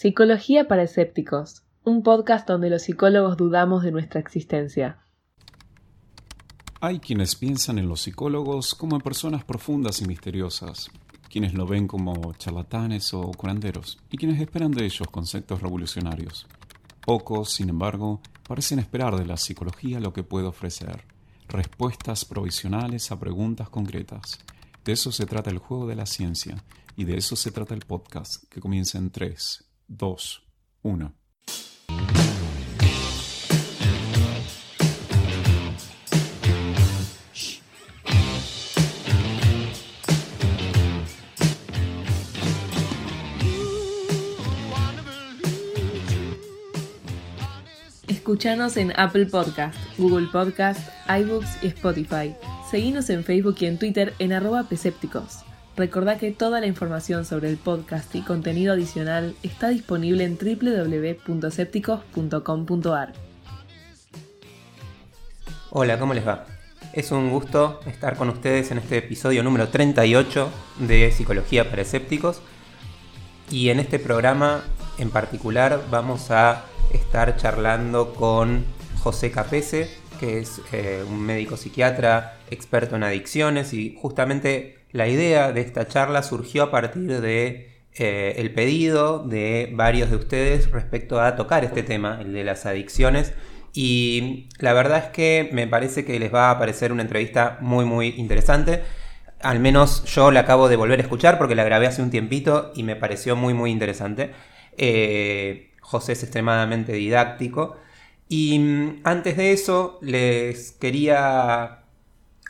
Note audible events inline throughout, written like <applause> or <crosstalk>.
Psicología para escépticos, un podcast donde los psicólogos dudamos de nuestra existencia. Hay quienes piensan en los psicólogos como en personas profundas y misteriosas, quienes lo ven como charlatanes o curanderos, y quienes esperan de ellos conceptos revolucionarios. Pocos, sin embargo, parecen esperar de la psicología lo que puede ofrecer, respuestas provisionales a preguntas concretas. De eso se trata el juego de la ciencia, y de eso se trata el podcast, que comienza en 3, 2, 1. Escuchanos en Apple Podcast, Google Podcast, iBooks y Spotify. Seguinos en Facebook y en Twitter en arroba Pesépticos. Recordá que toda la información sobre el podcast y contenido adicional está disponible en www.sépticos.com.ar. Hola, ¿cómo les va? Es un gusto estar con ustedes en este episodio número 38 de Psicología para Escépticos. Y en este programa en particular vamos a estar charlando con José Capese, que es eh, un médico psiquiatra experto en adicciones y justamente la idea de esta charla surgió a partir de eh, el pedido de varios de ustedes respecto a tocar este tema, el de las adicciones. Y la verdad es que me parece que les va a parecer una entrevista muy muy interesante. Al menos yo la acabo de volver a escuchar porque la grabé hace un tiempito y me pareció muy muy interesante. Eh, José es extremadamente didáctico. Y mm, antes de eso les quería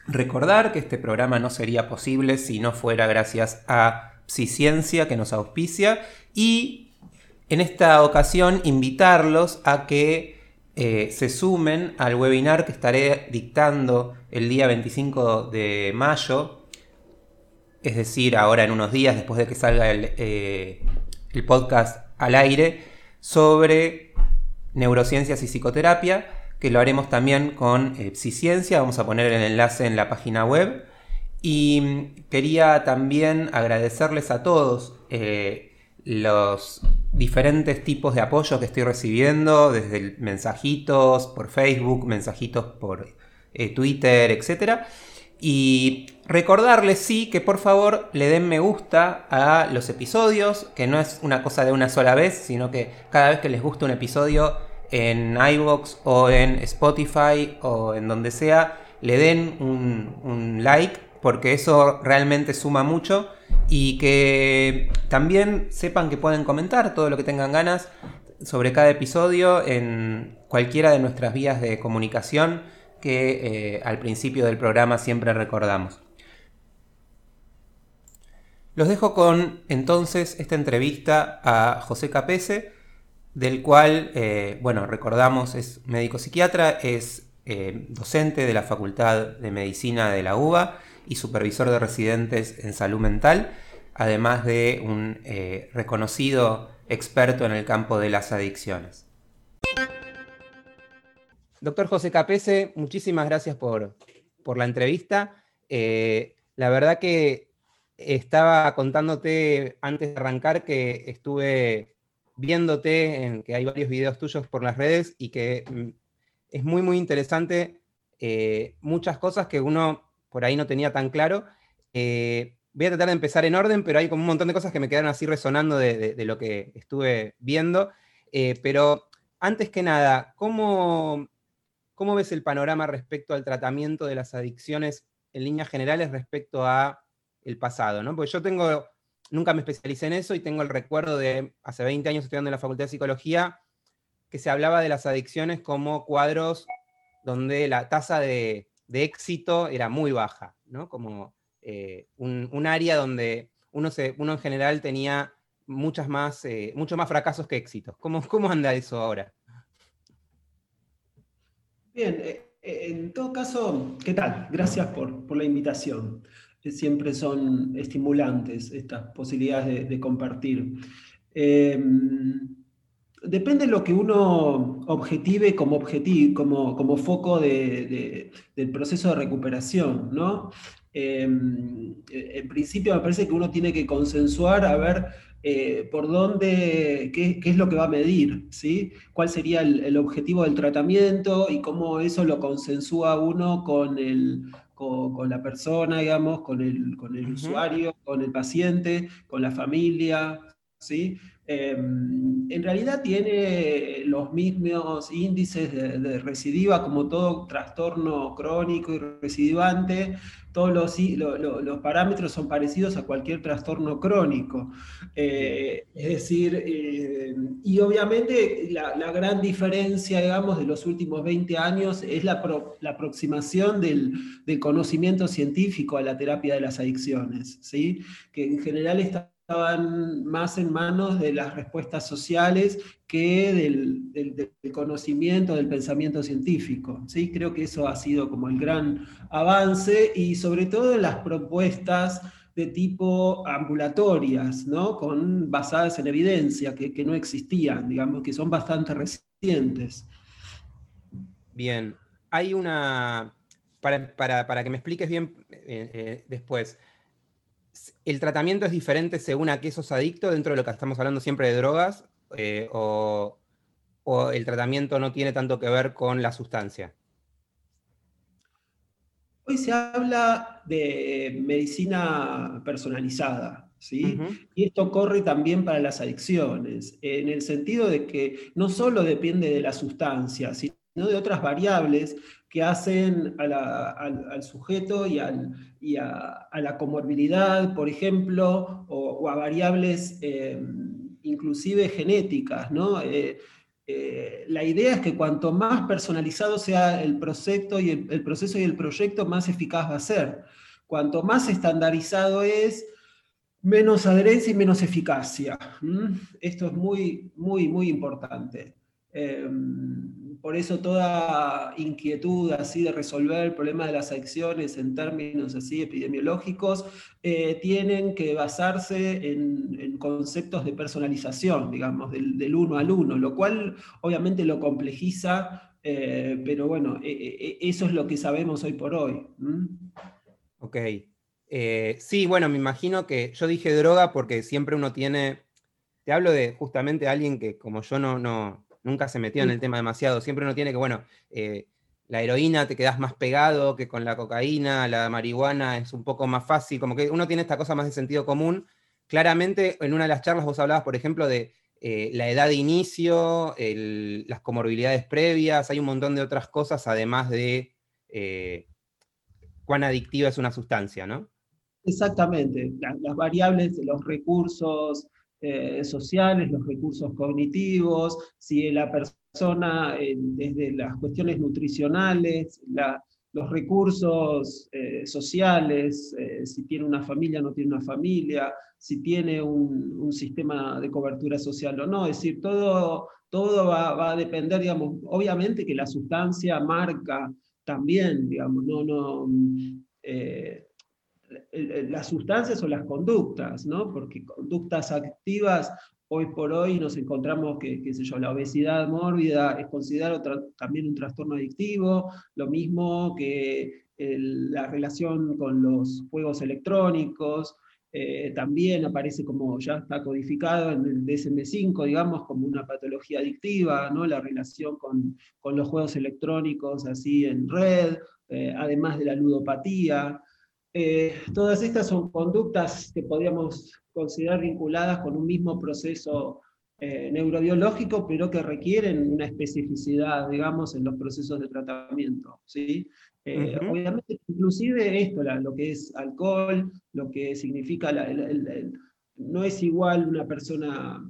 Recordar que este programa no sería posible si no fuera gracias a Psiciencia que nos auspicia y en esta ocasión invitarlos a que eh, se sumen al webinar que estaré dictando el día 25 de mayo, es decir, ahora en unos días después de que salga el, eh, el podcast al aire, sobre neurociencias y psicoterapia que lo haremos también con eh, vamos a poner el enlace en la página web. Y mm, quería también agradecerles a todos eh, los diferentes tipos de apoyo que estoy recibiendo, desde mensajitos por Facebook, mensajitos por eh, Twitter, etc. Y recordarles, sí, que por favor le den me gusta a los episodios, que no es una cosa de una sola vez, sino que cada vez que les gusta un episodio en iVoox o en Spotify o en donde sea, le den un, like porque eso realmente suma mucho y que también sepan que pueden comentar todo lo que tengan ganas sobre cada episodio en cualquiera de nuestras vías de comunicación que eh, al principio del programa siempre recordamos. Los dejo con entonces esta entrevista a José Capese, del cual, eh, bueno, recordamos, es médico psiquiatra, es eh, docente de la Facultad de Medicina de la UBA y supervisor de residentes en salud mental, además de un eh, reconocido experto en el campo de las adicciones. Doctor José Capese, muchísimas gracias por, por la entrevista. la verdad que estaba contándote antes de arrancar que estuve viéndote, en que hay varios videos tuyos por las redes y que mm, es muy, muy interesante eh, muchas cosas que uno por ahí no tenía tan claro. Eh, voy a tratar de empezar en orden, pero hay como un montón de cosas que me quedaron así resonando de, lo que estuve viendo. Eh, pero antes que nada, ¿cómo, ¿cómo ves el panorama respecto al tratamiento de las adicciones en líneas generales respecto a el pasado? ¿no? Porque yo tengo nunca me especialicé en eso y tengo el recuerdo de hace 20 años estudiando en la Facultad de Psicología que se hablaba de las adicciones como cuadros donde la tasa de, éxito era muy baja, ¿no? Como eh, un, área donde uno, en general tenía muchas más, eh, muchos más fracasos que éxitos. ¿Cómo, ¿Cómo anda eso ahora? Bien, eh, en todo caso, ¿qué tal? Gracias por la invitación siempre son estimulantes estas posibilidades de, compartir. Em, depende de lo que uno objetive como, objetivo, como, como foco del proceso de recuperación, ¿no? Em, en principio me parece que uno tiene que consensuar a ver eh, por dónde, qué, es lo que va a medir, ¿sí? cuál sería el, objetivo del tratamiento y cómo eso lo consensúa uno con, el, con, la persona, digamos, con el, con el usuario, con el paciente, con la familia. ¿sí? Em, en realidad tiene los mismos índices de, recidiva como todo trastorno crónico y recidivante. Todos los, parámetros son parecidos a cualquier trastorno crónico. Eh, es decir, eh, y obviamente la, gran diferencia, digamos, de los últimos 20 años es la, la aproximación del, del, conocimiento científico a la terapia de las adicciones, ¿sí? que en general está estaban más en manos de las respuestas sociales que del, conocimiento, del pensamiento científico. ¿sí? Creo que eso ha sido como el gran avance y sobre todo las propuestas de tipo ambulatorias, ¿no? Con, basadas en evidencia, que, no existían, digamos, que son bastante recientes. Bien, hay una, para, que me expliques bien eh, eh, después, el tratamiento es diferente según a qué sos adicto dentro de lo que estamos hablando siempre de drogas eh, o, el tratamiento no tiene tanto que ver con la sustancia? Hoy se habla de medicina personalizada, ¿sí? Y esto corre también para las adicciones, en el sentido de que no solo depende de la sustancia, sino de otras variables que hacen al, sujeto y, a, la comorbilidad, por ejemplo, o, a variables eh, inclusive genéticas. ¿no? Eh, eh, la idea es que cuanto más personalizado sea el proceso, y el, proceso y el proyecto, más eficaz va a ser. Cuanto más estandarizado es, menos adherencia y menos eficacia. Esto es muy, muy, muy importante. Em, por eso toda inquietud así de resolver el problema de las adicciones en términos así epidemiológicos eh, tienen que basarse en, conceptos de personalización, digamos, del, uno al uno, lo cual obviamente lo complejiza, eh, pero bueno, e, e, e, eso es lo que sabemos hoy por hoy. Ok. Eh, sí, bueno, me imagino que yo dije droga porque siempre uno tiene, te hablo de justamente alguien que como yo no nunca se metió en el tema demasiado. Siempre uno tiene que, bueno, eh, la heroína te quedas más pegado que con la cocaína, la marihuana es un poco más fácil, como que uno tiene esta cosa más de sentido común. Claramente, en una de las charlas vos hablabas, por ejemplo, de eh, la edad de inicio, las comorbilidades previas, hay un montón de otras cosas, además de eh, cuán adictiva es una sustancia, ¿no? Exactamente, las variables, los recursos, eh, sociales, los recursos cognitivos, si la persona eh, desde las cuestiones nutricionales, los recursos eh, sociales, si tiene una familia o no tiene una familia, si tiene un, sistema de cobertura social o no, es decir, todo, todo va, a depender, digamos, obviamente que la sustancia marca también, digamos, no, no, las sustancias o las conductas, ¿no? Porque conductas activas, hoy por hoy nos encontramos que, qué sé yo, la obesidad mórbida es considerado también un trastorno adictivo, lo mismo que la relación con los juegos electrónicos, eh, también aparece como ya está codificado en el DSM5, digamos, como una patología adictiva, ¿no? la relación con, los juegos electrónicos así en red, eh, además de la ludopatía. Eh, todas estas son conductas que podríamos considerar vinculadas con un mismo proceso eh, neurobiológico, pero que requieren una especificidad, digamos, en los procesos de tratamiento. ¿sí? Eh, obviamente, inclusive esto, lo que es alcohol, lo que significa, no es igual una persona,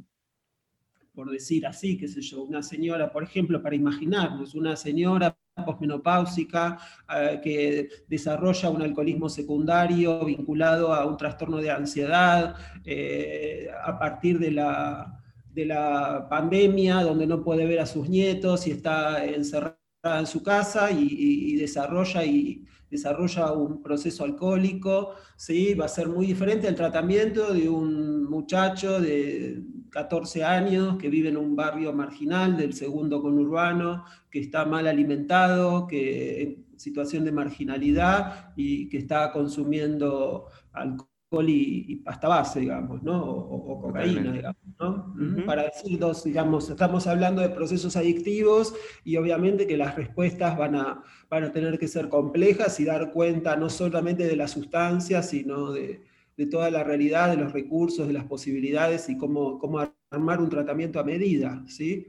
por decir así, qué sé yo, una señora, por ejemplo, para imaginarnos, una señora posmenopáusica eh, que desarrolla un alcoholismo secundario vinculado a un trastorno de ansiedad eh, a partir de la, de la pandemia, donde no puede ver a sus nietos y está encerrada en su casa y, desarrolla y desarrolla un proceso alcohólico, ¿sí? va a ser muy diferente al tratamiento de un muchacho de 14 años que vive en un barrio marginal del segundo conurbano, que está mal alimentado, que en situación de marginalidad y que está consumiendo alcohol alcohol y, pasta base, digamos, ¿no? O, cocaína, digamos, ¿no? Para decir dos, digamos, estamos hablando de procesos adictivos y obviamente que las respuestas van a, van a tener que ser complejas y dar cuenta no solamente de las sustancias, sino de, toda la realidad, de los recursos, de las posibilidades y cómo, cómo armar un tratamiento a medida, ¿sí?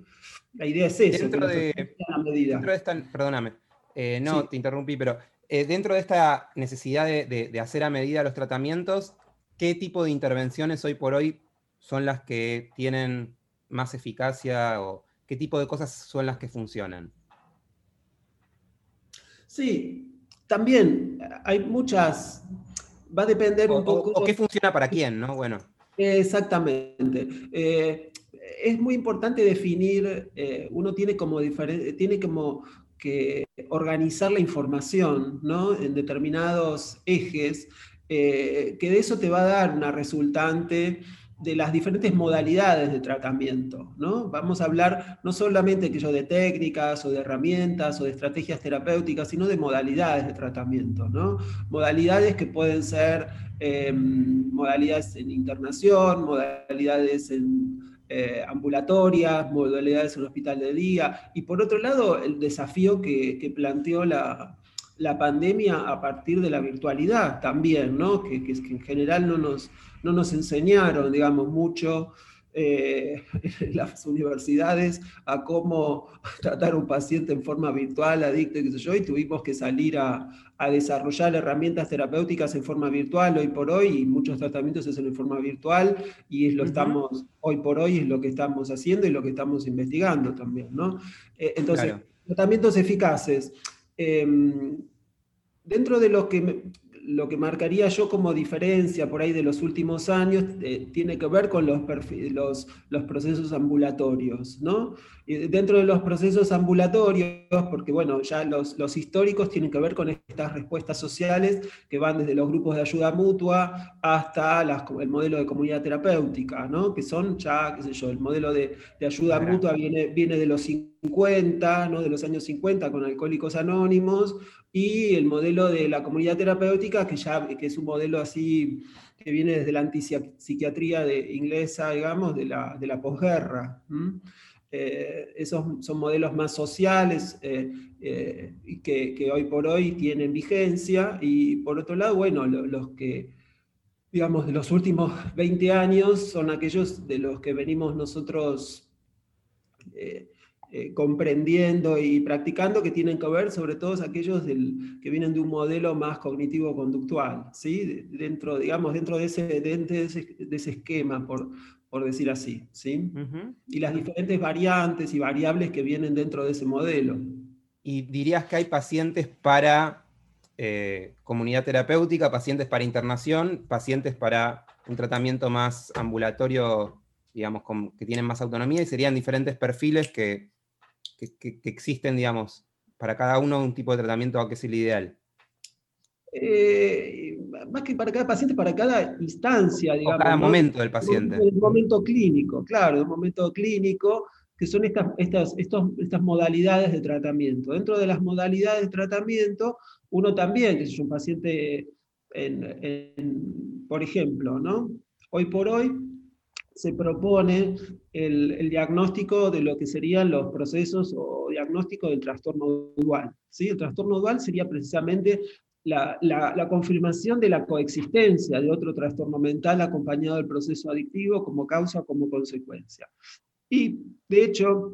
La idea es eso. Dentro, de, medida. esta, perdóname, eh, no te interrumpí, pero eh, dentro de esta necesidad de, hacer a medida los tratamientos, ¿qué tipo de intervenciones hoy por hoy son las que tienen más eficacia o qué tipo de cosas son las que funcionan? Sí, también hay muchas, va a depender un poco... O, qué funciona para quién, ¿no? Bueno. Exactamente. Eh, es muy importante definir, eh, uno tiene como, tiene como que organizar la información ¿no? en determinados ejes, eh, que de eso te va a dar una resultante de las diferentes modalidades de tratamiento. ¿no? Vamos a hablar no solamente de técnicas o de herramientas o de estrategias terapéuticas, sino de modalidades de tratamiento. ¿no? Modalidades que pueden ser eh, modalidades en internación, modalidades en eh, ambulatorias, modalidades en hospital de día, y por otro lado el desafío que, planteó la, pandemia a partir de la virtualidad también, ¿no? que, que, que en general no nos, no nos enseñaron, digamos, mucho eh, <laughs> las universidades a cómo <laughs> tratar a un paciente en forma virtual, adicto, qué sé yo, y tuvimos que salir a, a, desarrollar herramientas terapéuticas en forma virtual hoy por hoy, y muchos tratamientos se hacen en forma virtual, y es lo estamos, hoy por hoy es lo que estamos haciendo y lo que estamos investigando también, ¿no? Eh, entonces, tratamientos eficaces. Em, dentro de lo que lo que marcaría yo como diferencia por ahí de los últimos años eh, tiene que ver con los, los, los, procesos ambulatorios, ¿no? dentro de los procesos ambulatorios, porque bueno, ya los, los, históricos tienen que ver con estas respuestas sociales que van desde los grupos de ayuda mutua hasta el modelo de comunidad terapéutica, ¿no? Que son ya, qué sé yo, el modelo de, de ayuda mutua viene, viene de los 50, ¿no? De los años 50 con Alcohólicos Anónimos, y el modelo de la comunidad terapéutica, que ya que es un modelo así que viene desde la antipsiquiatría inglesa, digamos, de la, de la posguerra. Eh, esos son modelos más sociales eh, eh, que, que, hoy por hoy tienen vigencia, y por otro lado, bueno, los que, digamos, de los últimos 20 años son aquellos de los que venimos nosotros eh, comprendiendo y practicando que tienen que ver sobre todo aquellos del, que vienen de un modelo más cognitivo-conductual, ¿sí? dentro, digamos, dentro de ese, de ese, esquema, por, por decir así. ¿sí? Y las diferentes variantes y variables que vienen dentro de ese modelo. ¿Y dirías que hay pacientes para eh, comunidad terapéutica, pacientes para internación, pacientes para un tratamiento más ambulatorio, digamos, que tienen más autonomía y serían diferentes perfiles que que, existen, digamos, para cada uno un tipo de tratamiento que es el ideal? Eh, más que para cada paciente, para cada instancia, digamos. cada momento del paciente. El momento clínico, claro, el momento clínico, que son estas, estas, estas modalidades de tratamiento. Dentro de las modalidades de tratamiento, uno también, que es un paciente, por ejemplo, ¿no? Hoy por hoy, se propone el, diagnóstico de lo que serían los procesos o diagnóstico del trastorno dual. ¿sí? El trastorno dual sería precisamente la, confirmación de la coexistencia de otro trastorno mental acompañado del proceso adictivo como causa como consecuencia. Y, de hecho,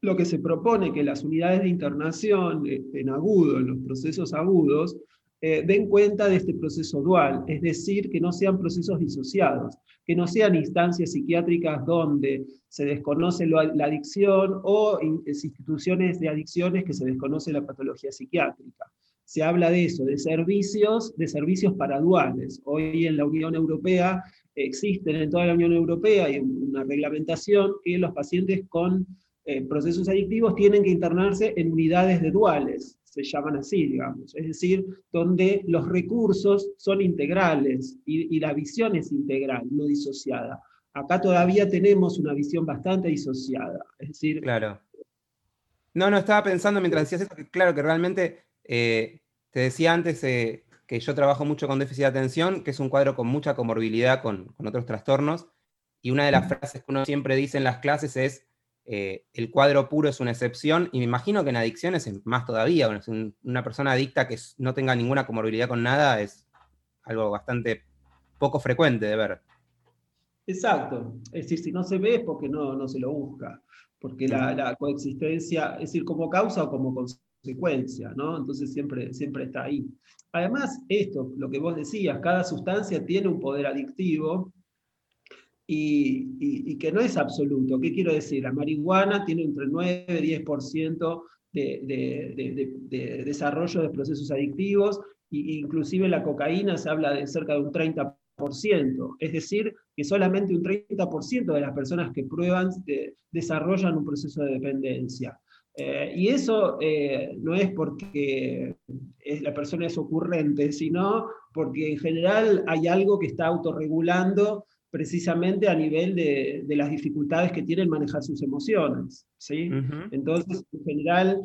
lo que se propone que las unidades de internación en agudo, en los procesos agudos, eh, den cuenta de este proceso dual, es decir, que no sean procesos disociados, que no sean instancias psiquiátricas donde se desconoce la adicción o instituciones de adicciones que se desconoce la patología psiquiátrica. Se habla de eso, de servicios, de servicios paraduales. Hoy en la Unión Europea existen en toda la Unión Europea hay una reglamentación que los pacientes con eh, procesos adictivos tienen que internarse en unidades de duales, se llaman así, digamos, es decir, donde los recursos son integrales y, la visión es integral, no disociada. Acá todavía tenemos una visión bastante disociada, es decir... Claro. No, no, estaba pensando mientras decías eso, que claro, que realmente, eh, te decía antes, eh, que yo trabajo mucho con déficit de atención, que es un cuadro con mucha comorbilidad con, otros trastornos, y una de las frases que uno siempre dice en las clases es, eh, el cuadro puro es una excepción, y me imagino que en adicciones es más todavía, una persona adicta que no tenga ninguna comorbilidad con nada es algo bastante poco frecuente de ver. Exacto, es decir, si no se ve es porque no, no se lo busca, porque la, la coexistencia, es decir, como causa o como consecuencia, ¿no? Entonces siempre, siempre está ahí. Además, esto, lo que vos decías, cada sustancia tiene un poder adictivo y, que no es absoluto. ¿Qué quiero decir? La marihuana tiene entre 9 y 10% de, de, de, desarrollo de procesos adictivos, e inclusive la cocaína se habla de cerca de un 30%. Es decir, que solamente un 30% de las personas que prueban desarrollan un proceso de dependencia. Eh, y eso eh, no es porque la persona es ocurrente, sino porque en general hay algo que está autorregulando precisamente a nivel de, las dificultades que tiene manejar sus emociones. ¿sí? Entonces, en general,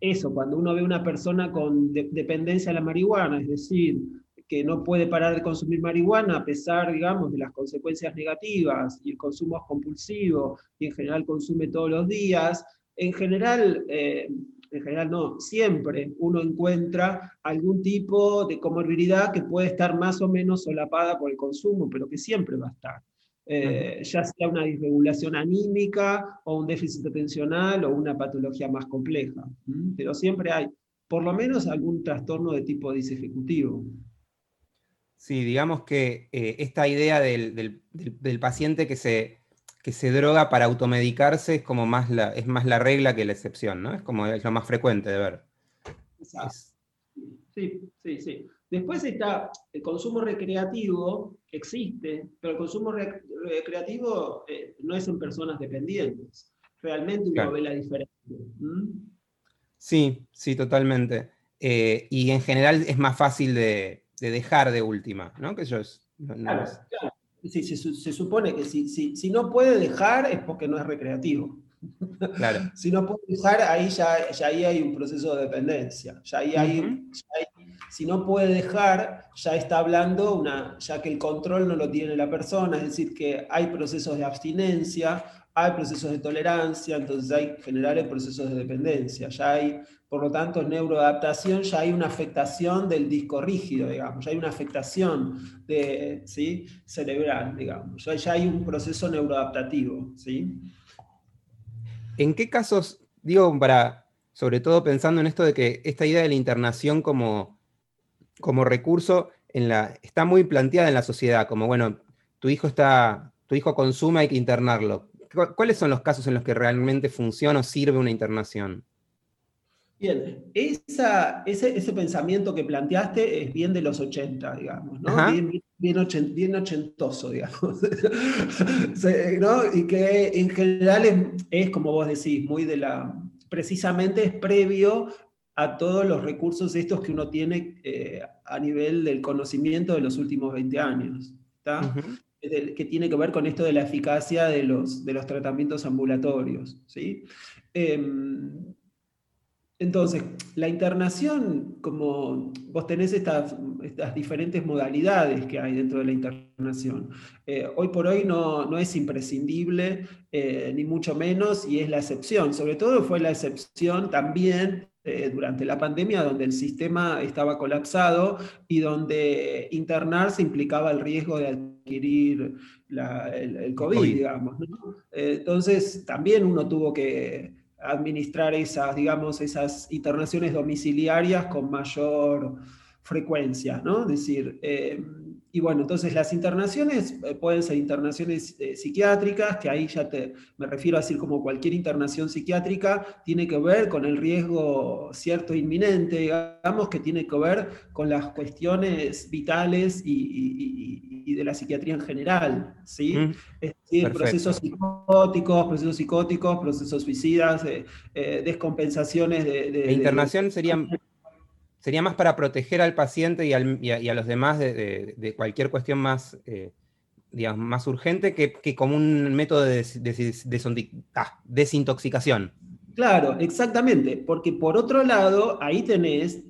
eso, cuando uno ve una persona con dependencia a la marihuana, es decir, que no puede parar de consumir marihuana a pesar, digamos, de las consecuencias negativas y el consumo es compulsivo y en general consume todos los días, en general, eh, en general no, siempre uno encuentra algún tipo de comorbilidad que puede estar más o menos solapada por el consumo, pero que siempre va a estar. Eh, ya sea una disregulación anímica o un déficit atencional o una patología más compleja. Pero siempre hay, por lo menos, algún trastorno de tipo disejecutivo. Sí, digamos que eh, esta idea del paciente que se que se droga para automedicarse es como más la, es más la regla que la excepción, ¿no? Es como es lo más frecuente de ver. Exacto. Sí, sí, sí. Después está el consumo recreativo, existe, pero el consumo recreativo eh, no es en personas dependientes. Realmente uno ve la diferencia. Sí, sí, totalmente. Eh, y en general es más fácil de, dejar de última, ¿no? Que yo es, claro, claro se, supone que si, si, no puede dejar es porque no es recreativo. Claro. <laughs> si no puede dejar, ahí ya, ya ahí hay un proceso de dependencia. Ya ahí hay, si no puede dejar, ya está hablando, una, ya que el control no lo tiene la persona, es decir, que hay procesos de abstinencia, hay procesos de tolerancia, entonces hay generales procesos de dependencia. Ya hay por lo tanto, neuroadaptación ya hay una afectación del disco rígido, digamos, ya hay una afectación de, ¿sí? cerebral, digamos, ya, hay un proceso neuroadaptativo. ¿sí? ¿En qué casos, digo, para, sobre todo pensando en esto de que esta idea de la internación como, como recurso está muy planteada en la sociedad, como, bueno, tu hijo, está, tu hijo consume, hay que internarlo. ¿Cuáles son los casos en los que realmente funciona o sirve una internación? Bien, esa, ese, pensamiento que planteaste es bien de los 80, digamos, ¿no? Bien, ochentoso, digamos. <laughs> ¿no? Y que en general es, como vos decís, muy de la. precisamente es previo a todos los recursos estos que uno tiene eh, a nivel del conocimiento de los últimos 20 años. que tiene que ver con esto de la eficacia de los, de los tratamientos ambulatorios. ¿sí? Em, entonces, la internación, como vos tenés estas, estas diferentes modalidades que hay dentro de la internación, eh, hoy por hoy no, es imprescindible, eh, ni mucho menos, y es la excepción. Sobre todo fue la excepción también eh, durante la pandemia, donde el sistema estaba colapsado y donde internarse implicaba el riesgo de adquirir el, COVID, digamos. entonces, también uno tuvo que administrar esas, digamos, esas internaciones domiciliarias con mayor frecuencia, ¿no? Es decir, eh, y bueno, entonces las internaciones eh, pueden ser internaciones eh, psiquiátricas, que ahí ya te, me refiero a decir como cualquier internación psiquiátrica, tiene que ver con el riesgo cierto inminente, digamos, que tiene que ver con las cuestiones vitales y, de la psiquiatría en general, ¿sí? Mm, es decir, procesos psicóticos, procesos psicóticos, procesos suicidas, descompensaciones de... de internación serían sería más para proteger al paciente y, a, los demás de, cualquier cuestión más, eh, más urgente que, como un método de, ah, desintoxicación. Claro, exactamente, porque por otro lado, ahí tenés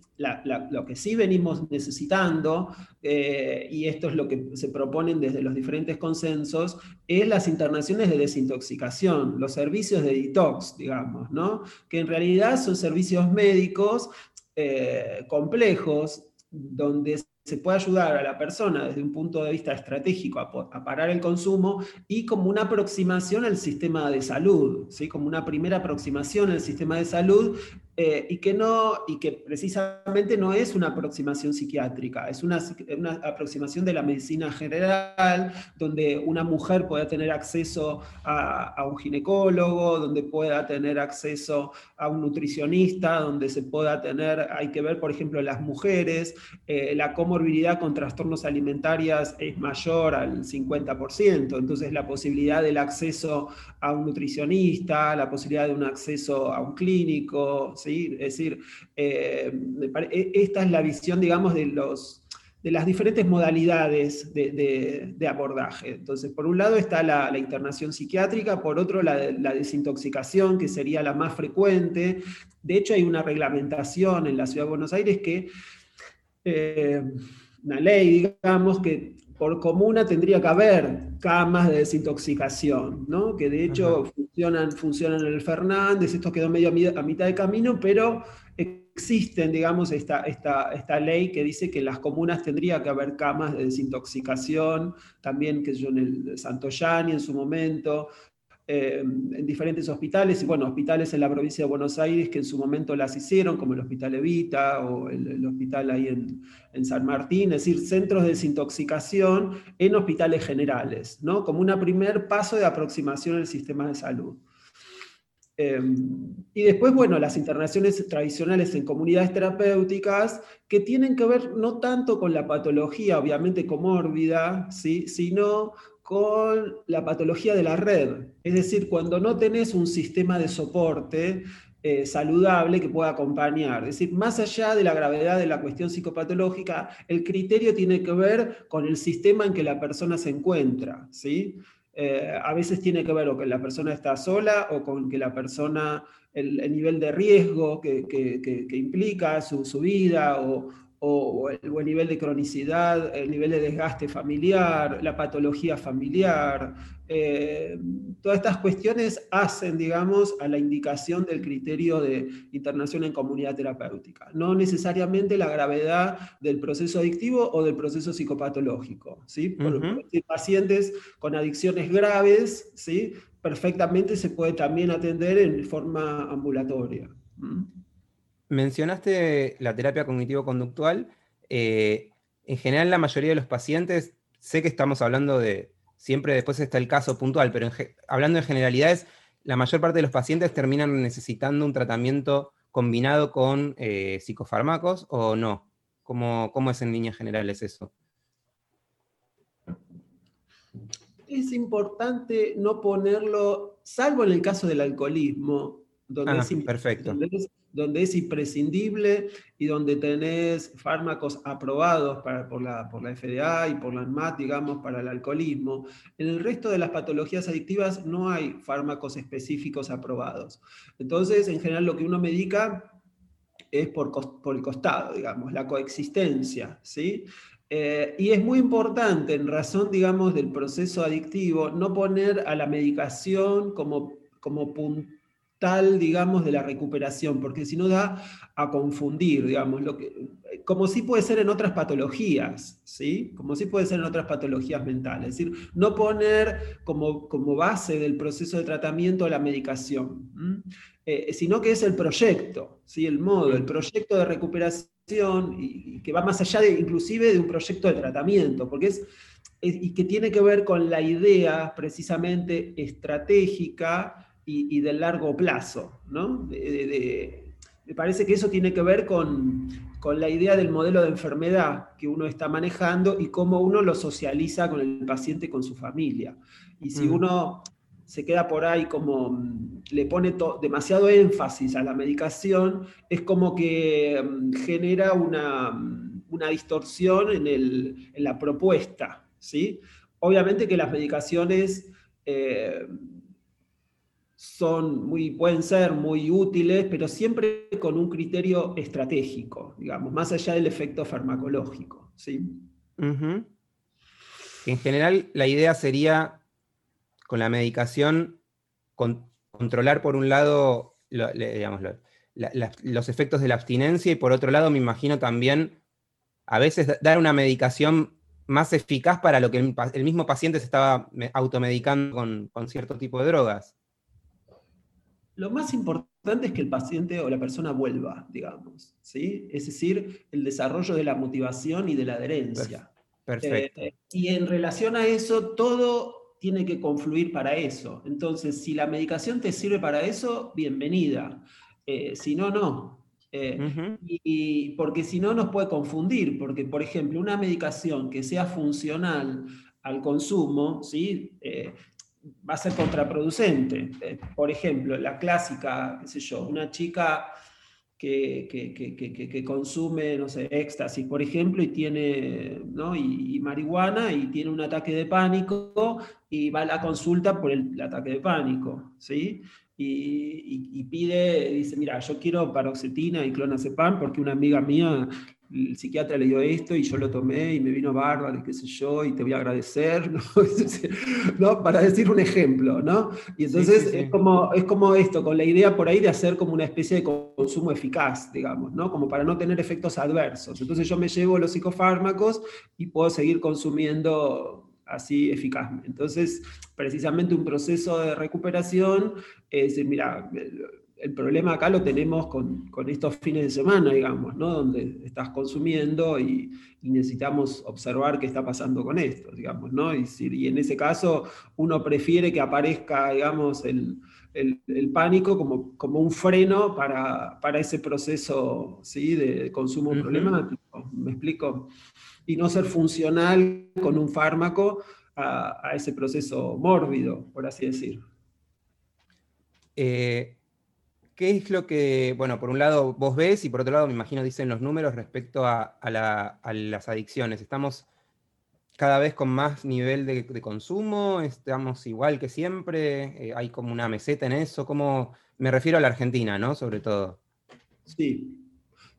lo que sí venimos necesitando, eh, y esto es lo que se proponen desde los diferentes consensos, es las internaciones de desintoxicación, los servicios de detox, digamos, ¿no? que en realidad son servicios médicos eh, complejos, donde se puede ayudar a la persona desde un punto de vista estratégico a, parar el consumo y como una aproximación al sistema de salud, ¿sí? como una primera aproximación al sistema de salud eh, y, que no, y que precisamente no es una aproximación psiquiátrica, es una, una, aproximación de la medicina general, donde una mujer pueda tener acceso a, un ginecólogo, donde pueda tener acceso a un nutricionista, donde se pueda tener, hay que ver, por ejemplo, las mujeres, eh, la comorbilidad con trastornos alimentarios es mayor al 50%, entonces la posibilidad del acceso a un nutricionista, la posibilidad de un acceso a un clínico, es decir, eh, e, esta es la visión, digamos, de, los, de las diferentes modalidades de, abordaje. Entonces, por un lado está la, internación psiquiátrica, por otro la, desintoxicación, que sería la más frecuente. De hecho, hay una reglamentación en la Ciudad de Buenos Aires que... Eh, una ley, digamos, que por comuna tendría que haber camas de desintoxicación, ¿no? que de hecho funcionan, funcionan en el Fernández, esto quedó medio a mitad de camino, pero existen, digamos, esta, esta, esta ley que dice que en las comunas tendría que haber camas de desintoxicación, también que yo en el Santo Yani en su momento, eh, en diferentes hospitales, y bueno, hospitales en la provincia de Buenos Aires que en su momento las hicieron, como el Hospital Evita o el, hospital ahí en, San Martín, es decir, centros de desintoxicación en hospitales generales, ¿no? como un primer paso de aproximación al sistema de salud. Em, y después, bueno, las internaciones tradicionales en comunidades terapéuticas que tienen que ver no tanto con la patología, obviamente comórbida, ¿sí? sino con la patología de la red. Es decir, cuando no tenés un sistema de soporte eh, saludable que pueda acompañar. Es decir, más allá de la gravedad de la cuestión psicopatológica, el criterio tiene que ver con el sistema en que la persona se encuentra. ¿sí? Eh, a veces tiene que ver con que la persona está sola o con que la persona, el, nivel de riesgo que, implica su, su vida o, o, el, nivel de cronicidad, el nivel de desgaste familiar, la patología familiar. Eh, todas estas cuestiones hacen, digamos, a la indicación del criterio de internación en comunidad terapéutica, no necesariamente la gravedad del proceso adictivo o del proceso psicopatológico. ¿sí? pacientes con adicciones graves, ¿sí? perfectamente se puede también atender en forma ambulatoria. Mencionaste la terapia cognitivo-conductual. Eh, en general, la mayoría de los pacientes, sé que estamos hablando de, siempre después está el caso puntual, pero hablando de generalidades, la mayor parte de los pacientes terminan necesitando un tratamiento combinado con eh, psicofármacos o no. ¿Cómo, ¿Cómo es en líneas generales eso? Es importante no ponerlo, salvo en el caso del alcoholismo, donde, ah, es, perfecto donde es imprescindible y donde tenés fármacos aprobados por, la, por la FDA y por la ANMAT, digamos, para el alcoholismo. En el resto de las patologías adictivas no hay fármacos específicos aprobados. Entonces, en general, lo que uno medica es por, por el costado, digamos, la coexistencia, ¿sí? Eh, y es muy importante, en razón, digamos, del proceso adictivo, no poner a la medicación como, como punto digamos, de la recuperación, porque si no da a confundir, digamos, lo que, como si puede ser en otras patologías, ¿sí? Como si puede ser en otras patologías mentales. Es decir, no poner como, como base del proceso de tratamiento la medicación, eh, sino que es el proyecto, ¿sí? El modo, el proyecto de recuperación y, que va más allá de, inclusive de un proyecto de tratamiento, porque es y que tiene que ver con la idea precisamente estratégica y, de largo plazo. ¿no? me parece que eso tiene que ver con, la idea del modelo de enfermedad que uno está manejando y cómo uno lo socializa con el paciente, con su familia. Y si mm. uno se queda por ahí como mm, le pone demasiado énfasis a la medicación, es como que mm, genera una, una distorsión en, el, en, la propuesta. ¿sí? Obviamente que las medicaciones... Eh, son muy, pueden ser muy útiles, pero siempre con un criterio estratégico, digamos, más allá del efecto farmacológico. ¿sí? En general, la idea sería, con la medicación, controlar por un lado los efectos de la abstinencia y por otro lado, me imagino también, a veces dar una medicación más eficaz para lo que el, mismo paciente se estaba automedicando con, con cierto tipo de drogas. Lo más importante es que el paciente o la persona vuelva, digamos, ¿sí? Es decir, el desarrollo de la motivación y de la adherencia. Perfecto. Eh, y en relación a eso, todo tiene que confluir para eso. Entonces, si la medicación te sirve para eso, bienvenida. Eh, si no, no. Eh, y, porque si no nos puede confundir, porque por ejemplo una medicación que sea funcional al consumo, ¿sí? Va a ser contraproducente. por ejemplo, la clásica, qué sé yo, una chica que, consume, no sé, éxtasis, por ejemplo, y tiene, ¿no? Y, marihuana y tiene un ataque de pánico y va a la consulta por el, ataque de pánico, ¿sí? Y, pide, dice, mira, yo quiero paroxetina y clonazepam porque una amiga mía el psiquiatra le dio esto y yo lo tomé y me vino bárbaro y qué sé yo, y te voy a agradecer, <laughs> ¿no? Para decir un ejemplo, ¿no? Y entonces Es, como, es como esto, con la idea por ahí de hacer como una especie de consumo eficaz, digamos, ¿no? Como para no tener efectos adversos. Entonces yo me llevo los psicofármacos y puedo seguir consumiendo así eficazmente. Entonces, precisamente un proceso de recuperación es, mira, el problema acá lo tenemos con, estos fines de semana, digamos, ¿no? Donde estás consumiendo y, necesitamos observar qué está pasando con esto, digamos, ¿no? Y, y en ese caso uno prefiere que aparezca, digamos, el, pánico como, como un freno para, ese proceso ¿sí? de consumo problemático, ¿me explico? Y no ser funcional con un fármaco a, a ese proceso mórbido, por así decir. Eh, ¿Qué es lo que, bueno, por un lado vos ves y por otro lado me imagino dicen los números respecto a, las adicciones? ¿Estamos cada vez con más nivel de, consumo? ¿Estamos igual que siempre? Eh, ¿Hay como una meseta en eso? ¿Cómo? Me refiero a la Argentina, ¿no? Sobre todo. Sí,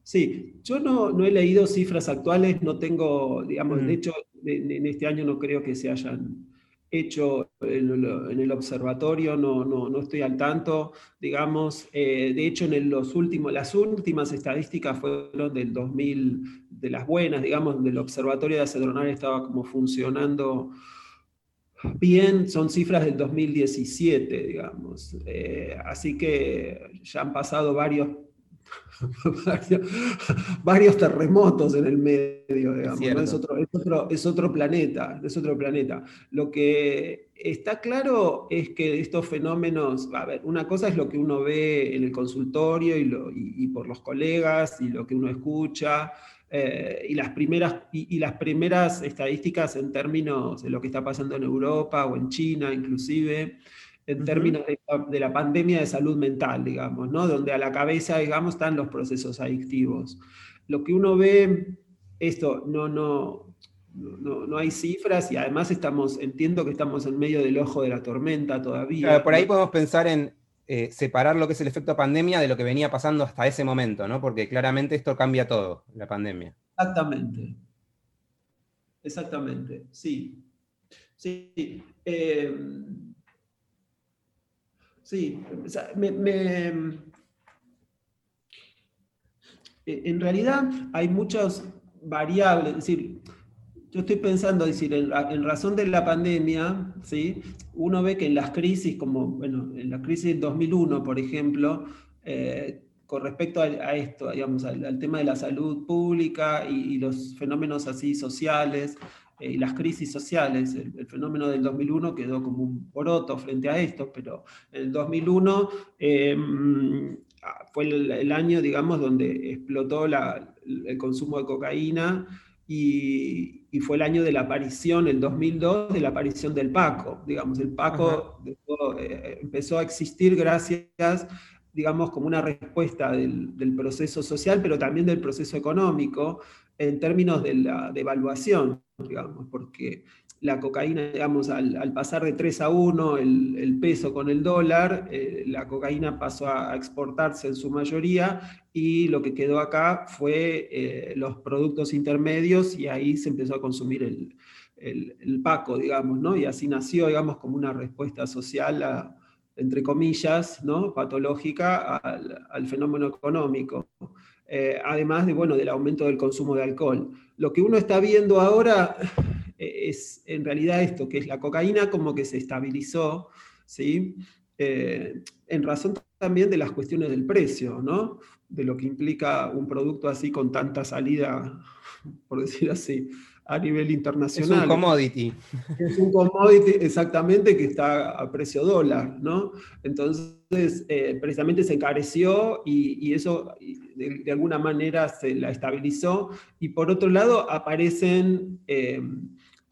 sí. Yo no, he leído cifras actuales, no tengo, digamos, de mm. hecho, en este año no creo que se hayan hecho en, el observatorio, no, no, no, estoy al tanto, digamos, eh, de hecho en los últimos, las últimas estadísticas fueron del 2000, de las buenas, digamos, del observatorio de Acedronal estaba como funcionando bien, son cifras del 2017, digamos, eh, así que ya han pasado varios <laughs> varios, terremotos en el medio, digamos. Es, otro, es, otro, planeta, es otro planeta. Lo que está claro es que estos fenómenos, a ver, una cosa es lo que uno ve en el consultorio y, por los colegas y lo que uno escucha. Eh, y, las primeras, y, las primeras estadísticas en términos de lo que está pasando en Europa o en China inclusive, en términos de, la pandemia de salud mental, digamos, ¿no? donde a la cabeza, digamos, están los procesos adictivos. Lo que uno ve, esto, no, no, no, no hay cifras y además estamos, entiendo que estamos en medio del ojo de la tormenta todavía. por ahí podemos pensar en eh, separar lo que es el efecto pandemia de lo que venía pasando hasta ese momento, ¿no? Porque claramente esto cambia todo, la pandemia. Exactamente. Exactamente, sí. Sí. Eh, Sí, eh, en realidad hay muchas variables, es decir, yo estoy pensando, decir, en, razón de la pandemia, ¿sí? uno ve que en las crisis, como bueno, en la crisis del 2001, por ejemplo, eh, con respecto a, esto, digamos, al, tema de la salud pública y, los fenómenos así sociales, y las crisis sociales. El, fenómeno del 2001 quedó como un poroto frente a esto, pero el 2001 em, fue el, año, digamos, donde explotó el consumo de cocaína y, fue el año de la aparición, el 2002, de la aparición del Paco. Digamos, el Paco eh, empezó a existir gracias digamos, como una respuesta del, del, proceso social, pero también del proceso económico, en términos de la devaluación, digamos, porque la cocaína, digamos, al, pasar de 3 a 1 el, peso con el dólar, eh, la cocaína pasó a, exportarse en su mayoría y lo que quedó acá fue eh, los productos intermedios y ahí se empezó a consumir el, el, Paco, digamos, ¿no? Y así nació, digamos, como una respuesta social, entre comillas, ¿no? Patológica al, fenómeno económico. Eh, además de, bueno, del aumento del consumo de alcohol. Lo que uno está viendo ahora es en realidad esto, que es la cocaína como que se estabilizó, ¿sí? Eh, en razón también de las cuestiones del precio, ¿no? De lo que implica un producto así con tanta salida, por decir así, a nivel internacional. Es un commodity. Es un commodity exactamente que está a precio dólar, ¿no? Entonces, eh, precisamente se encareció y, eso de, alguna manera se la estabilizó. Y por otro lado, aparecen... Eh,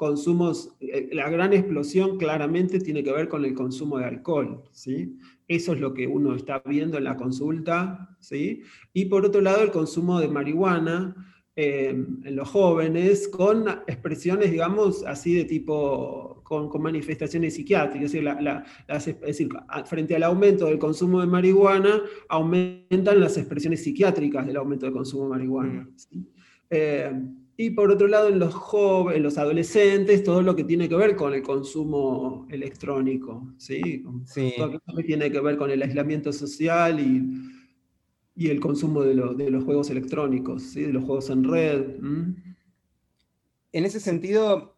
consumos, eh, la gran explosión claramente tiene que ver con el consumo de alcohol, ¿sí? Eso es lo que uno está viendo en la consulta, ¿sí? Y por otro lado, el consumo de marihuana eh, en los jóvenes con expresiones, digamos, así de tipo, con, manifestaciones psiquiátricas, es decir, frente al aumento del consumo de marihuana, aumentan las expresiones psiquiátricas del aumento del consumo de marihuana. Mm. ¿sí? Eh, y por otro lado, en los jóvenes, los adolescentes, todo lo que tiene que ver con el consumo electrónico, ¿sí? Todo lo que tiene que ver con el aislamiento social y, y el consumo de, de, los juegos electrónicos, ¿sí? de los juegos en red. En ese sentido,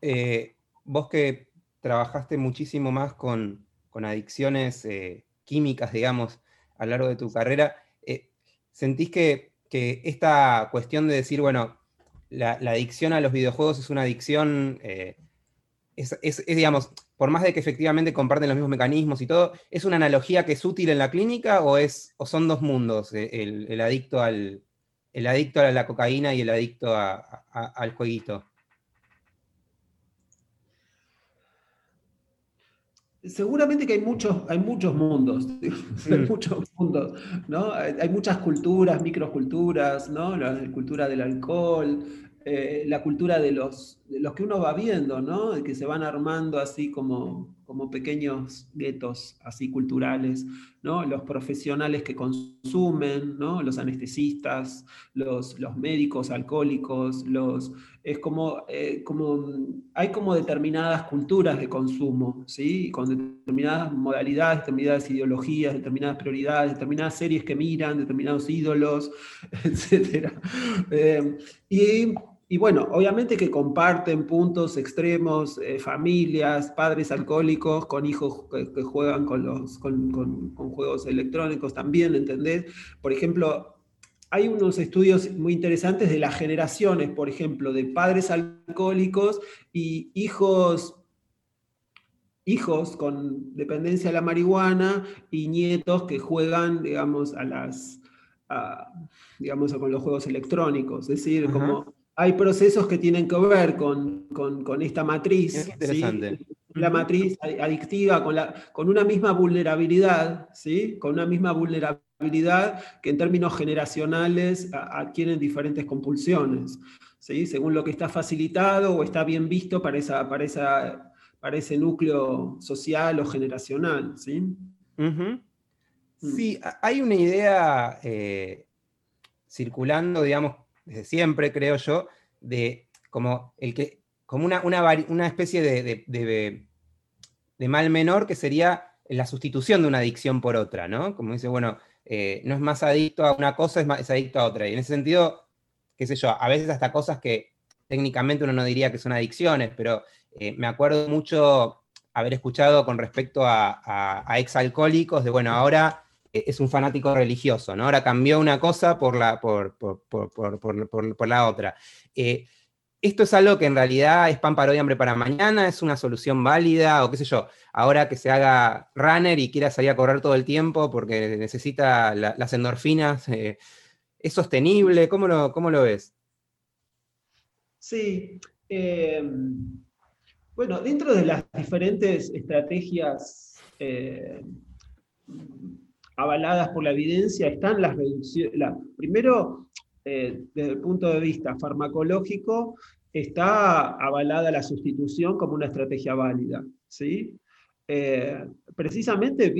eh, vos que trabajaste muchísimo más con, con adicciones eh, químicas, digamos, a lo largo de tu carrera, eh, ¿sentís que, que esta cuestión de decir, bueno, la, adicción a los videojuegos es una adicción, es, digamos, por más de que efectivamente comparten los mismos mecanismos y todo, ¿es una analogía que es útil en la clínica o, es, o son dos mundos, eh, el, adicto al, el adicto a la cocaína y el adicto al jueguito? Seguramente que hay muchos, hay muchos mundos, <laughs> hay mm. muchos mundos, ¿no? Hay, muchas culturas, microculturas, ¿no? La cultura del alcohol, eh, la cultura de los, los que uno va viendo, ¿no? Que se van armando así como, como pequeños guetos así culturales, ¿no? Los profesionales que consumen, ¿no? Los anestesistas, los, los médicos alcohólicos, los, es como, eh, como, hay como determinadas culturas de consumo, ¿sí? Con determinadas modalidades, determinadas ideologías, determinadas prioridades, determinadas series que miran, determinados ídolos, <laughs> etc. Eh, y y bueno, obviamente que comparten puntos extremos, eh, familias, padres alcohólicos con hijos que, juegan con, los, con, juegos electrónicos también, ¿entendés? Por ejemplo, hay unos estudios muy interesantes de las generaciones, por ejemplo, de padres alcohólicos y hijos hijos con dependencia a la marihuana y nietos que juegan, digamos, a las, digamos, con los juegos electrónicos. Es decir, como hay procesos que tienen que ver con, esta matriz. La matriz adictiva, con, la, con una misma vulnerabilidad, ¿sí? con una misma vulnerabilidad que en términos generacionales adquieren diferentes compulsiones, ¿sí? según lo que está facilitado o está bien visto para, esa, para, esa, para ese núcleo social o generacional. ¿sí? Mm. Sí, hay una idea eh, circulando, digamos, desde siempre, creo yo, de como, el que, como una, una, especie de, de, mal menor que sería la sustitución de una adicción por otra, ¿no? Como dice, bueno, eh, no es más adicto a una cosa, es, más, adicto a otra. Y en ese sentido, qué sé yo, a veces hasta cosas que técnicamente uno no diría que son adicciones, pero eh, me acuerdo mucho haber escuchado con respecto a, a, exalcohólicos de, bueno, ahora es un fanático religioso, ¿no? Ahora cambió una cosa por la, por, por, la otra. Eh, ¿Esto es algo que en realidad es pan para hoy, hambre para mañana? ¿Es una solución válida? O qué sé yo, ahora que se haga runner y quiera salir a correr todo el tiempo porque necesita las endorfinas, eh, ¿es sostenible? ¿Cómo lo, cómo lo ves? Sí. bueno, dentro de las diferentes estrategias avaladas por la evidencia están las reducciones. primero, eh, desde el punto de vista farmacológico, está avalada la sustitución como una estrategia válida. ¿sí? Eh, precisamente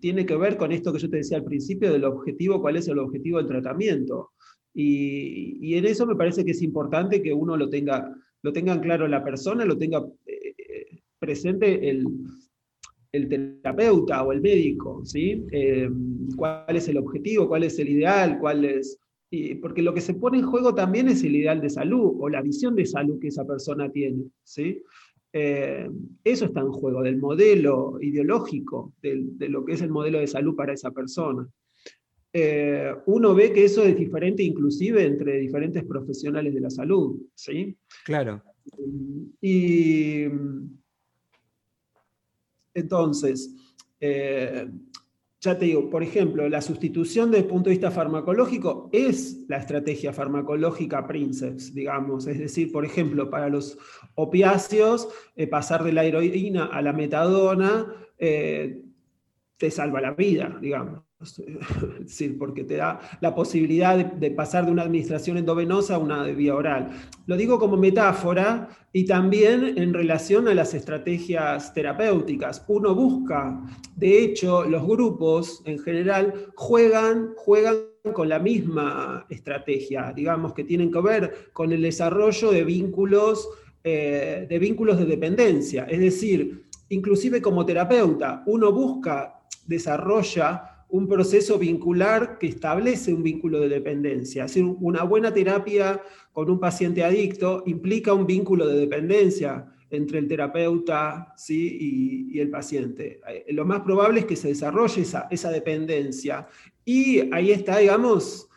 tiene que ver con esto que yo te decía al principio del objetivo, cuál es el objetivo del tratamiento. Y, en eso me parece que es importante que uno lo tenga, lo tenga claro la persona, lo tenga eh, presente el, el, terapeuta o el médico, ¿sí? Eh, cuál es el objetivo, cuál es el ideal, cuál es... porque lo que se pone en juego también es el ideal de salud o la visión de salud que esa persona tiene. ¿sí? Eh, eso está en juego, del modelo ideológico, de lo que es el modelo de salud para esa persona. Eh, uno ve que eso es diferente inclusive entre diferentes profesionales de la salud. ¿sí? Claro. Y entonces, eh, ya te digo, por ejemplo, la sustitución desde el punto de vista farmacológico es la estrategia farmacológica Princeps, digamos. Es decir, por ejemplo, para los opiáceos, eh, pasar de la heroína a la metadona eh, te salva la vida, digamos. <laughs> Porque te da la posibilidad de, pasar de una administración endovenosa a una de vía oral. Lo digo como metáfora y también en relación a las estrategias terapéuticas. Uno busca, de hecho, los grupos en general juegan, juegan con la misma estrategia, digamos, que tienen que ver con el desarrollo de vínculos, eh, de vínculos de dependencia. Es decir, inclusive como terapeuta, uno busca, desarrolla un proceso vincular que establece un vínculo de dependencia. Es decir, una buena terapia con un paciente adicto implica un vínculo de dependencia entre el terapeuta ¿sí? y, el paciente. Eh, lo más probable es que se desarrolle esa, esa dependencia. Y ahí está, digamos,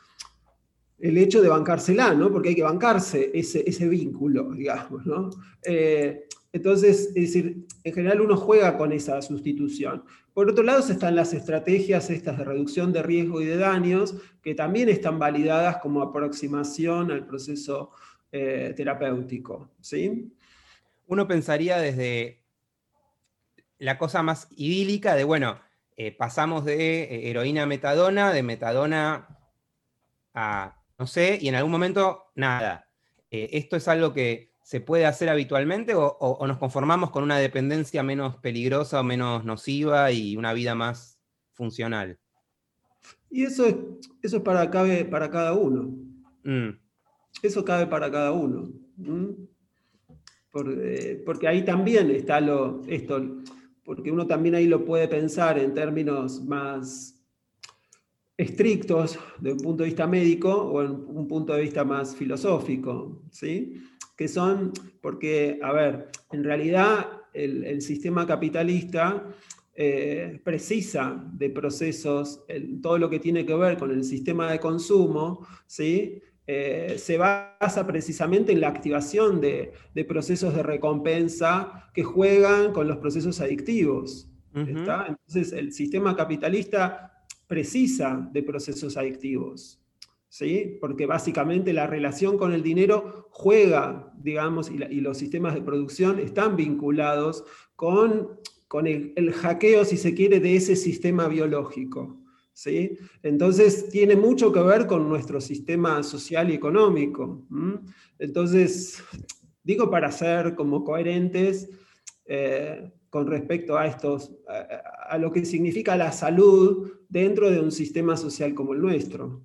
el hecho de bancársela, ¿no? porque hay que bancarse ese, ese vínculo, digamos. ¿no? Eh, entonces, es decir, en general uno juega con esa sustitución. Por otro lado, están las estrategias estas de reducción de riesgo y de daños, que también están validadas como aproximación al proceso eh, terapéutico. ¿sí? Uno pensaría desde la cosa más idílica de, bueno, eh, pasamos de eh, heroína a metadona, de metadona a, no sé, y en algún momento, nada. esto es algo que se puede hacer habitualmente o, nos conformamos con una dependencia menos peligrosa o menos nociva y una vida más funcional? Y eso es, eso para, cabe para cada uno. Mm. Eso cabe para cada uno. Eh, porque, ahí también está lo, esto, porque uno también ahí lo puede pensar en términos más estrictos de un punto de vista médico o en un punto de vista más filosófico. ¿sí? Que son, porque, a ver, en realidad el, sistema capitalista eh, precisa de procesos, todo lo que tiene que ver con el sistema de consumo, ¿sí? Eh, se basa precisamente en la activación de, procesos de recompensa que juegan con los procesos adictivos. Entonces, el sistema capitalista precisa de procesos adictivos. ¿Sí? porque básicamente la relación con el dinero juega, digamos, y, los sistemas de producción están vinculados con, con el, hackeo, si se quiere, de ese sistema biológico. ¿sí? Entonces, tiene mucho que ver con nuestro sistema social y económico. Entonces, digo para ser como coherentes, eh, con respecto a estos, a, lo que significa la salud dentro de un sistema social como el nuestro.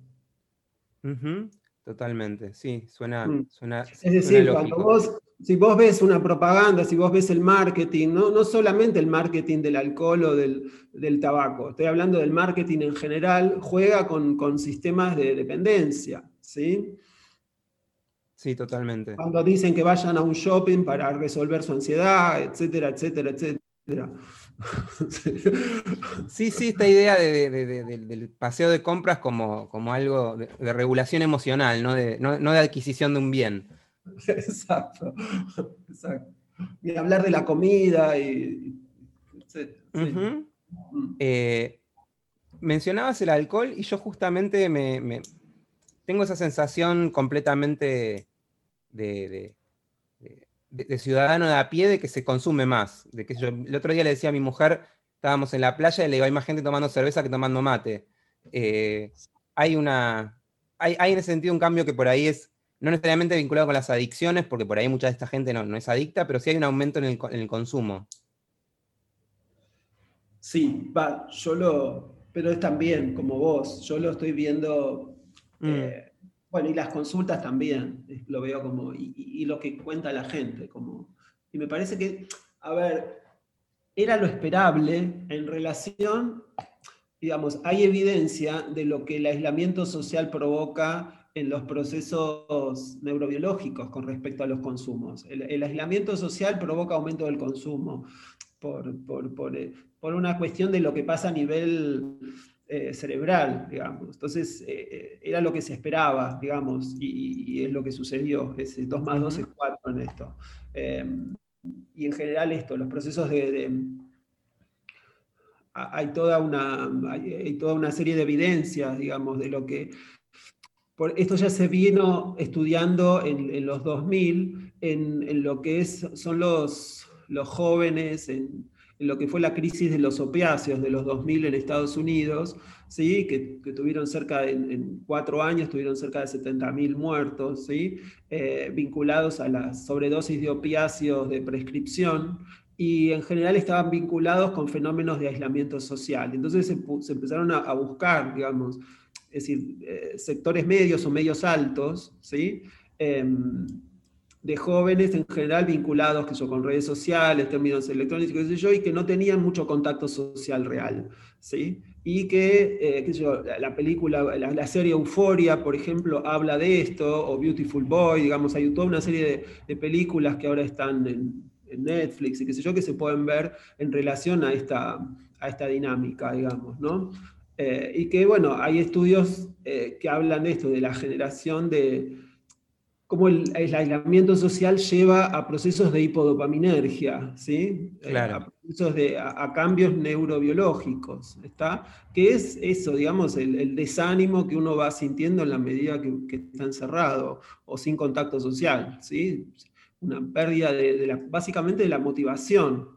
Totalmente, sí, suena, mm. suena Es decir, cuando vos, si vos ves una propaganda, si vos ves el marketing, no, no solamente el marketing del alcohol o del, tabaco, estoy hablando del marketing en general, juega con, sistemas de dependencia, ¿sí? Sí, totalmente. Cuando dicen que vayan a un shopping para resolver su ansiedad, etcétera, etcétera, etcétera. <laughs> Sí, sí, esta idea del paseo de compras como, como algo de, regulación emocional, ¿no? De, no, de adquisición de un bien. <laughs> Exacto, exacto. Y hablar de la comida y... Mm. Eh, mencionabas el alcohol y yo justamente me, tengo esa sensación completamente de, de, ciudadano de a pie de que se consume más. De que yo, el otro día le decía a mi mujer, estábamos en la playa y le digo, hay más gente tomando cerveza que tomando mate. Eh, hay una. Hay, en ese sentido un cambio que por ahí es no necesariamente vinculado con las adicciones, porque por ahí mucha de esta gente no, es adicta, pero sí hay un aumento en el, consumo. Sí, va, yo lo, pero es también como vos, yo lo estoy viendo, mm. eh, bueno, y las consultas también, lo veo como, y, lo que cuenta la gente, como, y me parece que, a ver, era lo esperable en relación, digamos, hay evidencia de lo que el aislamiento social provoca en los procesos neurobiológicos con respecto a los consumos. El, aislamiento social provoca aumento del consumo por, por, eh, una cuestión de lo que pasa a nivel eh, cerebral, digamos. Entonces, eh, era lo que se esperaba, digamos, y, es lo que sucedió. Ese 2 más 2 es 4 en esto. y en general esto, los procesos de, hay toda una, hay, toda una serie de evidencias, digamos, de lo que esto ya se vino estudiando en, los 2000, en, lo que es, son los, los jóvenes, en, lo que fue la crisis de los opiáceos de los 2000 en Estados Unidos, ¿sí? que, tuvieron cerca, de, en cuatro años, tuvieron cerca de 70.000 muertos, ¿sí? Eh, vinculados a las sobredosis de opiáceos de prescripción, y en general estaban vinculados con fenómenos de aislamiento social. Entonces se, empezaron a, a buscar, digamos, es decir, eh, sectores medios o medios altos, ¿sí? Em, de jóvenes en general vinculados que son con redes sociales, términos electrónicos, qué sé yo, y que no tenían mucho contacto social real, ¿sí? Y que, eh, qué sé yo, la película, la, serie Euforia, por ejemplo, habla de esto, o Beautiful Boy, digamos, hay toda una serie de, películas que ahora están en, en, Netflix y qué sé yo, que se pueden ver en relación a esta, a esta dinámica, digamos, ¿no? Eh, y que, bueno, hay estudios eh, que hablan de esto, de la generación de cómo el, aislamiento social lleva a procesos de hipodopaminergia, ¿sí? Eh, claro. a, procesos de, a, cambios neurobiológicos, ¿está? Que es eso, digamos, el, desánimo que uno va sintiendo en la medida que, está encerrado o sin contacto social, ¿sí? Una pérdida de, la, básicamente de la motivación.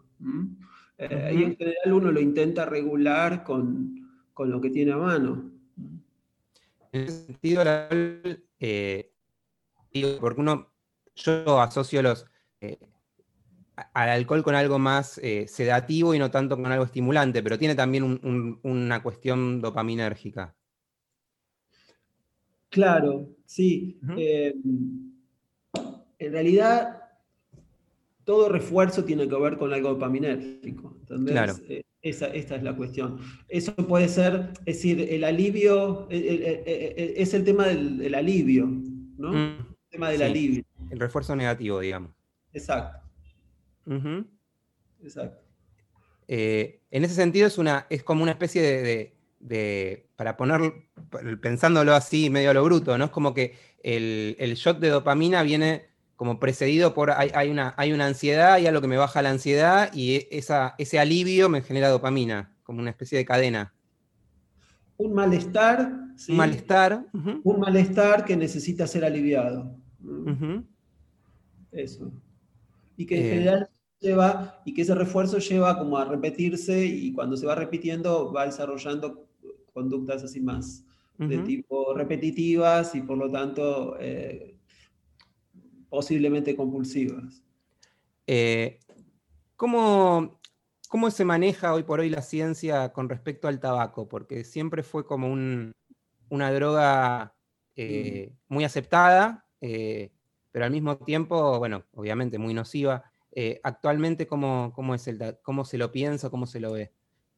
Y en general uno lo intenta regular con con lo que tiene a mano. En ese sentido, eh, porque uno, yo asocio los, eh, al alcohol con algo más eh, sedativo y no tanto con algo estimulante, pero tiene también una cuestión dopaminérgica. Claro, sí. en realidad, todo refuerzo tiene que ver con algo dopaminérgico. Claro. Esa, esta es la cuestión. Eso puede ser, es decir, el alivio, es el tema del, alivio, ¿no? Mm. Tema del alivio. El refuerzo negativo, digamos. Exacto. Exacto. Eh, en ese sentido es, una, es como una especie de, para poner, pensándolo así medio a lo bruto, ¿no? Es como que el, el shot de dopamina viene como precedido por, hay, una, hay una ansiedad, hay algo que me baja la ansiedad y e, esa, ese alivio me genera dopamina, como una especie de cadena. Un malestar. Un malestar. Un malestar que necesita ser aliviado. Eso. Y que en eh. general lleva, y que ese refuerzo lleva como a repetirse y cuando se va repitiendo va desarrollando conductas así más de tipo repetitivas y por lo tanto eh, posiblemente compulsivas. Eh, ¿cómo, se maneja hoy por hoy la ciencia con respecto al tabaco? Porque siempre fue como una droga eh, mm. muy aceptada, eh, pero al mismo tiempo, bueno, obviamente muy nociva. actualmente, ¿cómo, es el, ¿cómo se lo piensa, cómo se lo ve?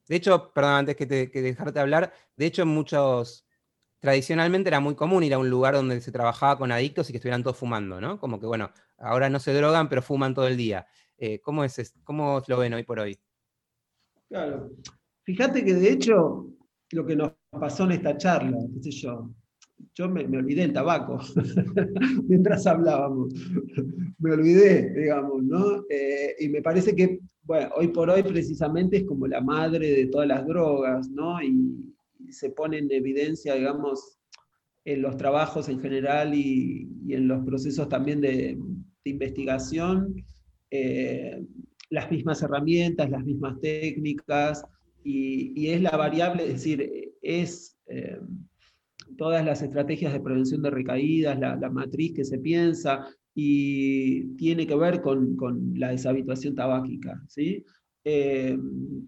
De hecho, perdón, antes que, que dejarte hablar, de hecho muchos tradicionalmente era muy común ir a un lugar donde se trabajaba con adictos y que estuvieran todos fumando, ¿no? Como que, bueno, ahora no se drogan, pero fuman todo el día. Eh, ¿cómo, es, ¿Cómo lo ven hoy por hoy? Claro. Fíjate que de hecho, lo que nos pasó en esta charla, qué sé yo, yo me, olvidé el tabaco <laughs> mientras hablábamos. me olvidé, digamos, ¿no? Eh, y me parece que, bueno, hoy por hoy precisamente es como la madre de todas las drogas, ¿no? Y, se pone en evidencia, digamos, en los trabajos en general y, en los procesos también de, investigación, eh, las mismas herramientas, las mismas técnicas, y, es la variable, es decir, es, eh, todas las estrategias de prevención de recaídas, la, matriz que se piensa, y tiene que ver con, la deshabituación tabáquica. ¿sí? Eh,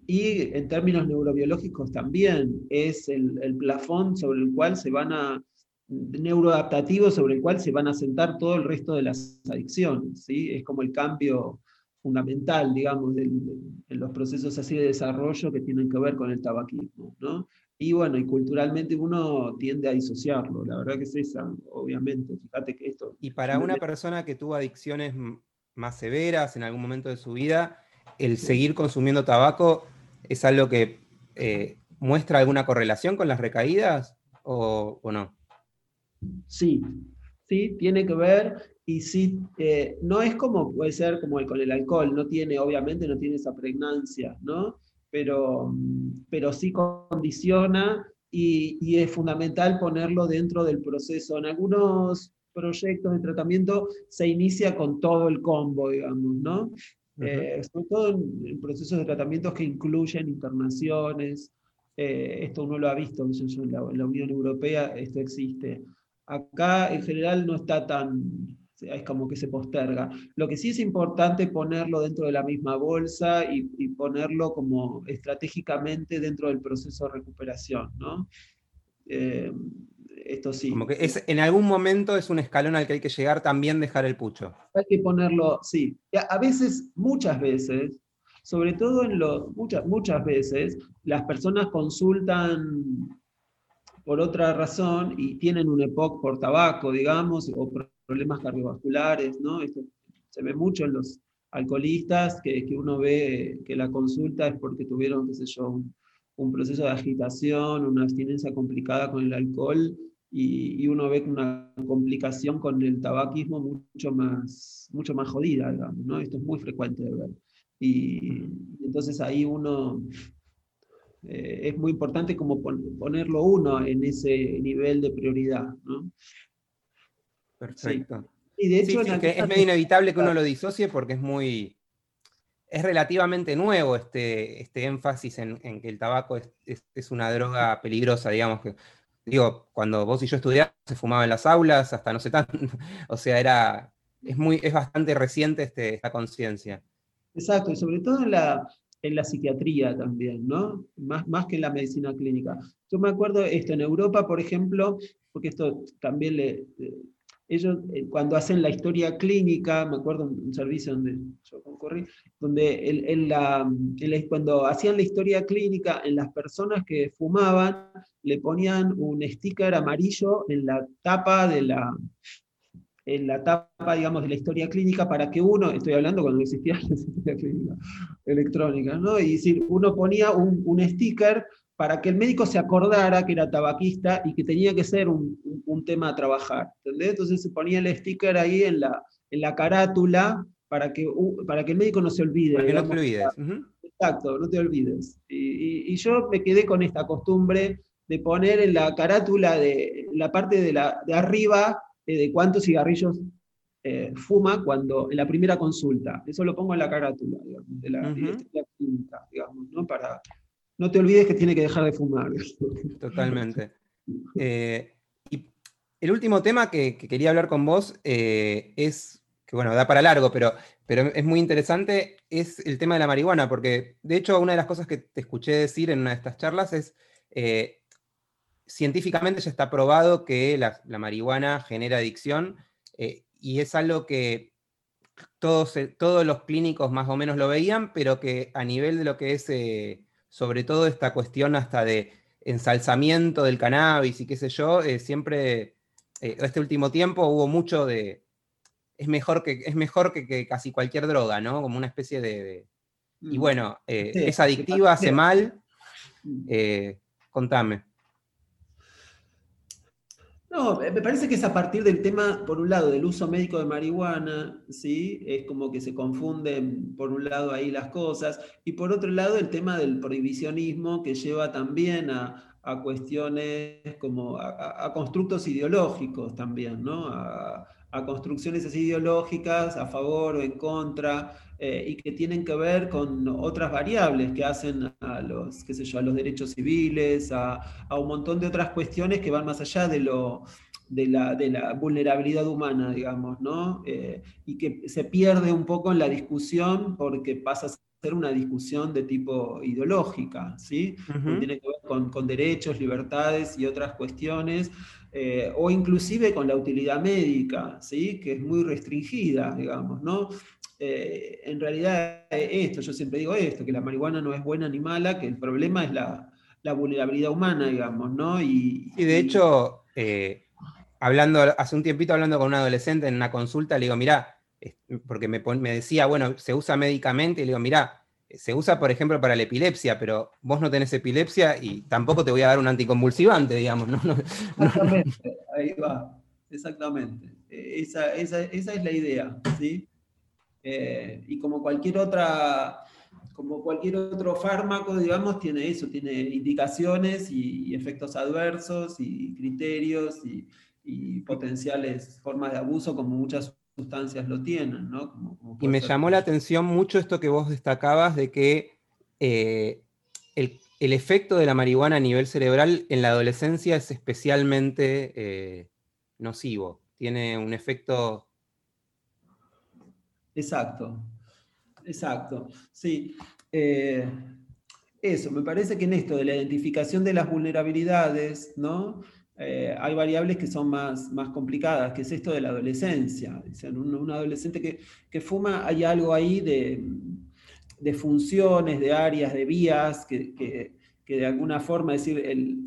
y en términos neurobiológicos también es el, el, plafón sobre el cual se van a, neuroadaptativo sobre el cual se van a sentar todo el resto de las adicciones. ¿sí? Es como el cambio fundamental, digamos, en los procesos así de desarrollo que tienen que ver con el tabaquismo. ¿no? Y bueno, y culturalmente uno tiende a disociarlo, la verdad que es esa, obviamente. Fíjate que esto. Y para una persona que tuvo adicciones más severas en algún momento de su vida, el seguir consumiendo tabaco es algo que eh, muestra alguna correlación con las recaídas o, no? Sí, sí, tiene que ver y sí, eh, no es como puede ser como el, con el alcohol, no tiene, obviamente no tiene esa pregnancia, ¿no? pero, pero sí condiciona y, es fundamental ponerlo dentro del proceso. En algunos proyectos de tratamiento se inicia con todo el combo, digamos, ¿no? Eh, sobre todo en, procesos de tratamientos que incluyen internaciones. Eh, esto uno lo ha visto en la, en la Unión Europea, esto existe. Acá en general no está tan, es como que se posterga. Lo que sí es importante ponerlo dentro de la misma bolsa y, ponerlo como estratégicamente dentro del proceso de recuperación, ¿no? Eh, esto sí. Como que es, en algún momento es un escalón al que hay que llegar también dejar el pucho. Hay que ponerlo, sí. A veces, muchas veces, sobre todo en lo, muchas, muchas veces, las personas consultan por otra razón y tienen un EPOC por tabaco, digamos, o problemas cardiovasculares, ¿no? Esto se ve mucho en los alcoholistas, que, que, uno ve que la consulta es porque tuvieron, qué sé yo, un, proceso de agitación, una abstinencia complicada con el alcohol, y, y, uno ve una complicación con el tabaquismo mucho más, mucho más jodida, digamos, ¿no? Esto es muy frecuente de ver. Y entonces ahí uno eh, es muy importante como ponerlo uno en ese nivel de prioridad. ¿no? Perfecto. Y de hecho, es medio inevitable que uno lo disocie porque es muy. Es relativamente nuevo este, este énfasis en, que el tabaco es, una droga peligrosa, digamos que. Digo, cuando vos y yo estudiamos, se fumaba en las aulas, hasta no sé tanto. <laughs> o sea, era. Es, muy, es bastante reciente este, esta conciencia. Exacto, y sobre todo en la, en la psiquiatría también, ¿no? Más, más que en la medicina clínica. Yo me acuerdo esto, en Europa, por ejemplo, porque esto también le, ellos eh, cuando hacen la historia clínica, me acuerdo un servicio donde yo concurrí, donde la, cuando hacían la historia clínica, en las personas que fumaban, le ponían un sticker amarillo en la tapa de la, en la tapa, digamos, de la historia clínica para que uno, estoy hablando cuando existía la historia clínica electrónica, ¿no? Y decir, uno ponía un, un sticker para que el médico se acordara que era tabaquista y que tenía que ser un, un, tema a trabajar. ¿entendés? Entonces se ponía el sticker ahí en la, en la carátula para que, para que el médico no se olvide. Para que no te olvides. Exacto, no te olvides. Y, y, yo me quedé con esta costumbre de poner en la carátula de la parte de, la, de arriba eh, de cuántos cigarrillos eh, fuma cuando en la primera consulta. Eso lo pongo en la carátula digamos, de la, clínica, digamos, ¿no? Para, no te olvides que tiene que dejar de fumar. <laughs> Totalmente. Eh, y el último tema que, quería hablar con vos es, que bueno, da para largo, pero, pero es muy interesante, es el tema de la marihuana, porque de hecho una de las cosas que te escuché decir en una de estas charlas es, científicamente ya está probado que la, marihuana genera adicción eh, y es algo que todos, eh, todos, los clínicos más o menos lo veían, pero que a nivel de lo que es, eh, sobre todo esta cuestión hasta de ensalzamiento del cannabis y qué sé yo, siempre, este último tiempo hubo mucho de... Es mejor que, es mejor que, casi cualquier droga, ¿no? Como una especie de... y mm. bueno, es adictiva, hace mal. Mm. contame. No, me parece que es a partir del tema, por un lado, del uso médico de marihuana, ¿sí? Es como que se confunden, por un lado, ahí las cosas, y por otro lado, el tema del prohibicionismo que lleva también a, cuestiones como a, constructos ideológicos también, ¿no? A, a construcciones así ideológicas a favor o en contra, eh, y que tienen que ver con otras variables que hacen a los, qué sé yo, a los derechos civiles, a, un montón de otras cuestiones que van más allá de lo, de la, vulnerabilidad humana, digamos, ¿no? Eh, y que se pierde un poco en la discusión porque pasa a ser una discusión de tipo ideológica, ¿sí? Tiene que ver con, derechos, libertades y otras cuestiones, eh, o inclusive con la utilidad médica, ¿sí? Que es muy restringida, digamos, ¿no? Eh, en realidad esto, yo siempre digo esto, que la marihuana no es buena ni mala, que el problema es la, vulnerabilidad humana, digamos, ¿no? Y, de hecho, eh, hablando, hace un tiempito hablando con un adolescente en una consulta, le digo, mirá, porque me, me decía, bueno, se usa médicamente, y le digo, mirá, se usa, por ejemplo, para la epilepsia, pero vos no tenés epilepsia y tampoco te voy a dar un anticonvulsivante, digamos. ¿no? <laughs> exactamente, ahí va, exactamente. Esa, esa, esa, es la idea, ¿sí? Eh, y como cualquier otra, como cualquier otro fármaco, digamos, tiene eso, tiene indicaciones y, efectos adversos y criterios y, potenciales formas de abuso, como muchas sustancias lo tienen, y me llamó la atención mucho esto que vos destacabas de que eh, el, efecto de la marihuana a nivel cerebral en la adolescencia es especialmente eh, nocivo. Tiene un efecto Exacto, exacto. Sí. Eh, eso, me parece que en esto de la identificación de las vulnerabilidades, ¿no? Eh, hay variables que son más, más complicadas, que es esto de la adolescencia. Un, adolescente que, fuma, hay algo ahí de, funciones, de áreas, de vías, que, de alguna forma, decir, el,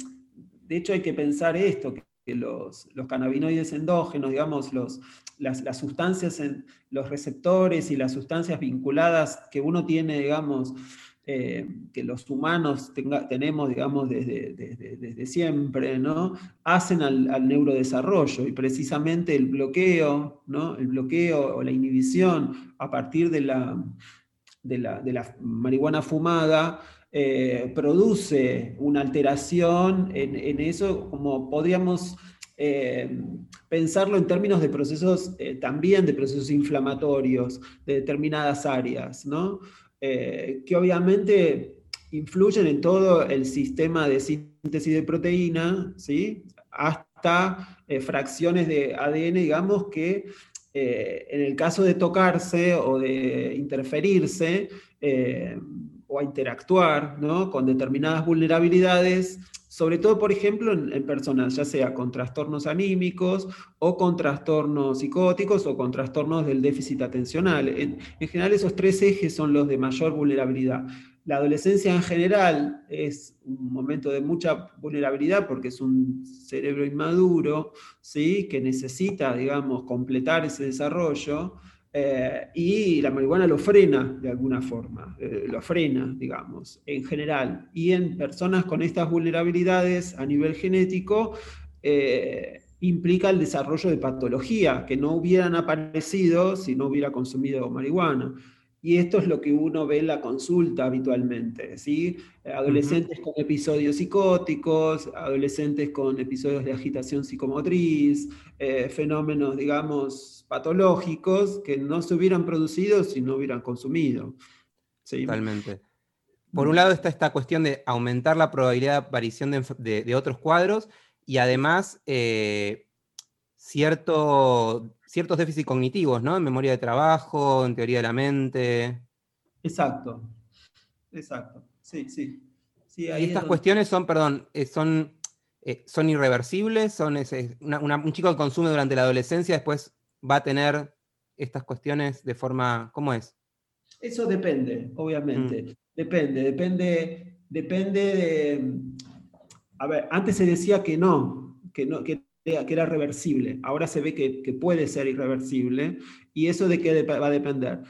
de hecho hay que pensar esto, que los, los cannabinoides endógenos, digamos, los, las, sustancias, en, los receptores y las sustancias vinculadas que uno tiene, digamos, eh, que los humanos tenemos, digamos, desde, siempre, ¿no? Hacen al, neurodesarrollo y precisamente el bloqueo, ¿no? El bloqueo o la inhibición a partir de la, de la, marihuana fumada eh, produce una alteración en, eso, como podríamos eh, pensarlo en términos de procesos, también de procesos inflamatorios de determinadas áreas, ¿no? Eh, que obviamente influyen en todo el sistema de síntesis de proteína, ¿sí? hasta fracciones de ADN, digamos, que en el caso de tocarse o de interferirse o a interactuar ¿no? con determinadas vulnerabilidades, sobre todo, por ejemplo, en, personas, ya sea con trastornos anímicos o con trastornos psicóticos o con trastornos del déficit atencional. En, general, esos tres ejes son los de mayor vulnerabilidad. La adolescencia en general es un momento de mucha vulnerabilidad porque es un cerebro inmaduro, ¿sí? que necesita, digamos, completar ese desarrollo. Eh, y la marihuana lo frena de alguna forma, eh, lo frena, digamos, en general. Y en personas con estas vulnerabilidades a nivel genético, eh, implica el desarrollo de patología que no hubieran aparecido si no hubiera consumido marihuana. Y esto es lo que uno ve en la consulta habitualmente, ¿sí? Adolescentes con episodios psicóticos, adolescentes con episodios de agitación psicomotriz, eh, fenómenos, digamos, patológicos que no se hubieran producido si no hubieran consumido. Totalmente. Por un lado está esta cuestión de aumentar la probabilidad de aparición de, otros cuadros y además eh, cierto ciertos déficits cognitivos, ¿no? En memoria de trabajo, en teoría de la mente. Exacto, exacto, sí, sí. y estas cuestiones son, perdón, eh, son, eh, son irreversibles, son un chico que consume durante la adolescencia después va a tener estas cuestiones de forma, ¿cómo es? Eso depende, obviamente, mm. depende, depende, depende de... A ver, antes se decía que no, que no, que que era reversible. Ahora se ve que, puede ser irreversible. ¿Y eso de qué va a depender?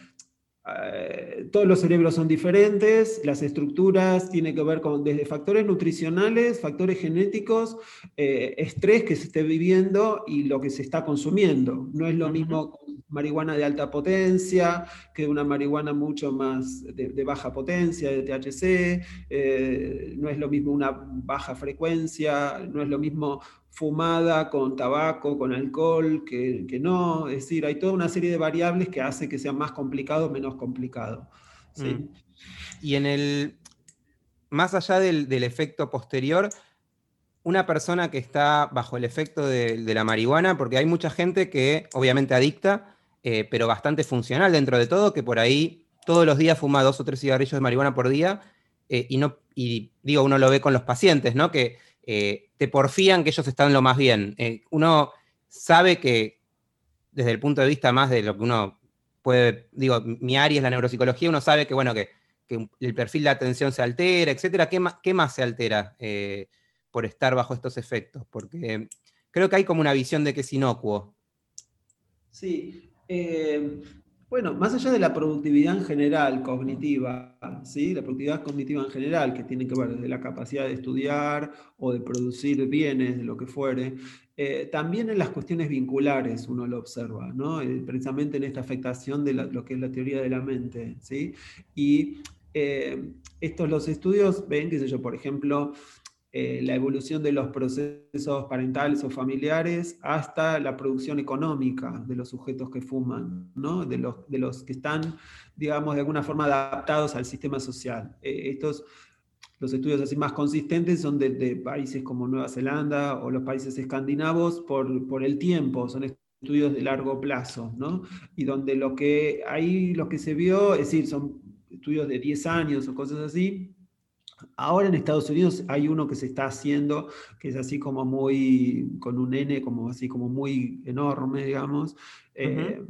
Eh, todos los cerebros son diferentes, las estructuras tienen que ver con desde factores nutricionales, factores genéticos, eh, estrés que se esté viviendo y lo que se está consumiendo. No es lo mismo marihuana de alta potencia que una marihuana mucho más de, baja potencia, de THC, eh, no es lo mismo una baja frecuencia, no es lo mismo fumada con tabaco, con alcohol, que, no, es decir, hay toda una serie de variables que hace que sea más complicado o menos complicado. Mm. Y en el, más allá del, efecto posterior, una persona que está bajo el efecto de, la marihuana, porque hay mucha gente que obviamente adicta, eh, pero bastante funcional dentro de todo, que por ahí todos los días fuma dos o tres cigarrillos de marihuana por día, eh, y, no, y digo, uno lo ve con los pacientes, ¿no? Que eh, te porfían que ellos están lo más bien. uno sabe que desde el punto de vista más de lo que uno puede, digo, mi área es la neuropsicología, uno sabe que, bueno, que, el perfil de atención se altera, etcétera. ¿Qué qué más se altera por estar bajo estos efectos? Porque creo que hay como una visión de que es inocuo. Sí, eh, bueno, más allá de la productividad en general cognitiva, ¿sí? la productividad cognitiva en general, que tiene que ver desde la capacidad de estudiar o de producir bienes, de lo que fuere, eh, también en las cuestiones vinculares uno lo observa, ¿no? Eh, precisamente en esta afectación de lo que es la teoría de la mente. ¿sí? Y estos los estudios ven, qué sé yo, por ejemplo, eh, la evolución de los procesos parentales o familiares hasta la producción económica de los sujetos que fuman, ¿no? de, los, que están, digamos, de alguna forma adaptados al sistema social. Eh, estos, los estudios así más consistentes son de, países como Nueva Zelanda o los países escandinavos por, el tiempo, son estudios de largo plazo, y donde lo que ahí lo que se vio, es decir, son estudios de 10 años o cosas así, Ahora en Estados Unidos hay uno que se está haciendo, que es así como muy, con un N como así como muy enorme, digamos. Eh,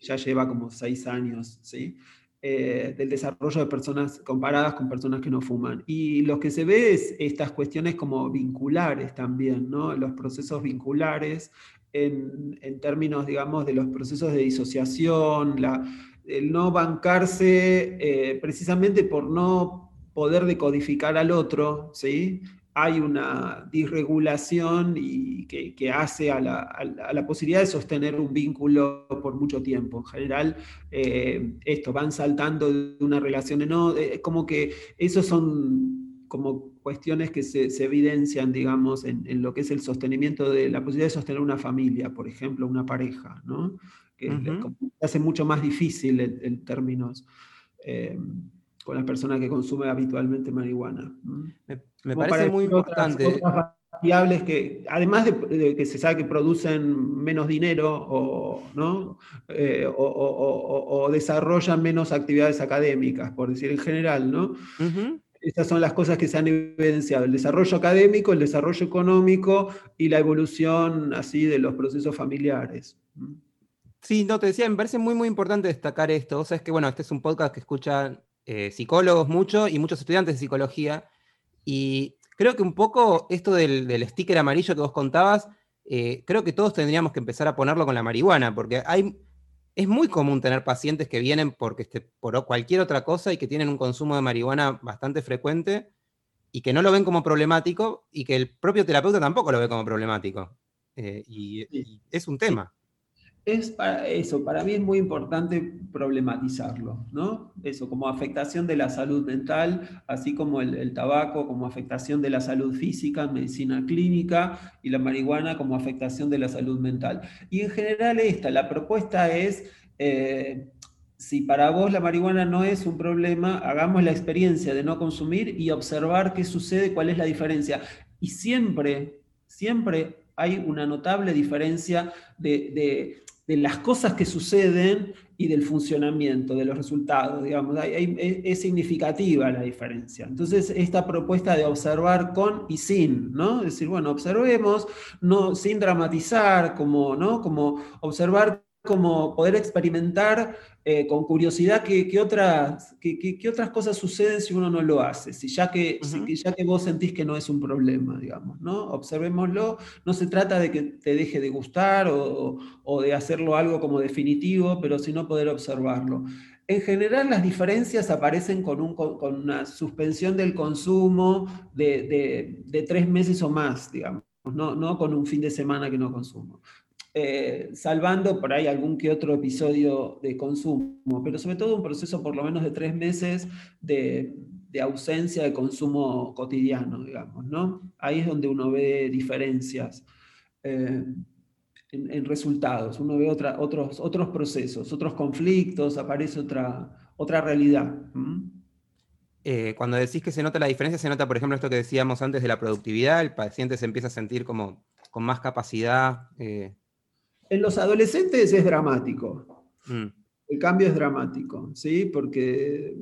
ya lleva como seis años, ¿sí? Eh, del desarrollo de personas comparadas con personas que no fuman. Y lo que se ve es estas cuestiones como vinculares también, ¿no? Los procesos vinculares en, en términos, digamos, de los procesos de disociación, la, el no bancarse eh, precisamente por no poder decodificar al otro, ¿sí? hay una disregulación y que, hace a la, posibilidad de sostener un vínculo por mucho tiempo. En general, eh, esto, van saltando de una relación en otra, eh, como que esos son como cuestiones que se, evidencian, digamos, en, lo que es el sostenimiento de la posibilidad de sostener una familia, por ejemplo, una pareja, ¿no? que hace mucho más difícil en, términos... Eh, con las personas que consumen habitualmente marihuana. Me, parece muy importante. Otras variables que, además de, que se sabe que producen menos dinero o, ¿no? Eh, o, desarrollan menos actividades académicas, por decir en general, ¿no? Estas son las cosas que se han evidenciado, el desarrollo académico, el desarrollo económico y la evolución así de los procesos familiares. Sí, no, te decía, me parece muy, muy importante destacar esto. O sea, es que, bueno, este es un podcast que escuchan eh, psicólogos mucho y muchos estudiantes de psicología. Y creo que un poco esto del, sticker amarillo que vos contabas, eh, creo que todos tendríamos que empezar a ponerlo con la marihuana, porque hay, es muy común tener pacientes que vienen porque este, por cualquier otra cosa y que tienen un consumo de marihuana bastante frecuente y que no lo ven como problemático y que el propio terapeuta tampoco lo ve como problemático. Eh, y, es un tema es para eso, para mí es muy importante problematizarlo, ¿no? Eso, como afectación de la salud mental, así como el, tabaco, como afectación de la salud física, medicina clínica, y la marihuana como afectación de la salud mental. Y en general esta, la propuesta es, eh, si para vos la marihuana no es un problema, hagamos la experiencia de no consumir y observar qué sucede, cuál es la diferencia. Y siempre, siempre hay una notable diferencia de de las cosas que suceden y del funcionamiento, de los resultados, digamos, es, significativa la diferencia. Entonces, esta propuesta de observar con y sin, ¿no? Es decir, bueno, observemos, no, sin dramatizar, como, ¿no? Como observar como poder experimentar eh, con curiosidad qué, otras, qué, otras cosas suceden si uno no lo hace, si ya, que, ya que vos sentís que no es un problema, digamos, ¿no? Observémoslo, no se trata de que te deje de gustar o, de hacerlo algo como definitivo, pero sino poder observarlo. En general las diferencias aparecen con, un, con una suspensión del consumo de, de, tres meses o más, digamos, no, no con un fin de semana que no consumo. Eh, salvando por ahí algún que otro episodio de consumo, pero sobre todo un proceso por lo menos de tres meses de, ausencia de consumo cotidiano, digamos, ¿no? Ahí es donde uno ve diferencias. Eh, en, resultados, uno ve otros, otros procesos, otros conflictos, aparece otra, otra realidad. Eh, cuando decís que se nota la diferencia, se nota, por ejemplo, esto que decíamos antes de la productividad, el paciente se empieza a sentir como con más capacidad. En los adolescentes es dramático. Mm. El cambio es dramático, ¿sí? Porque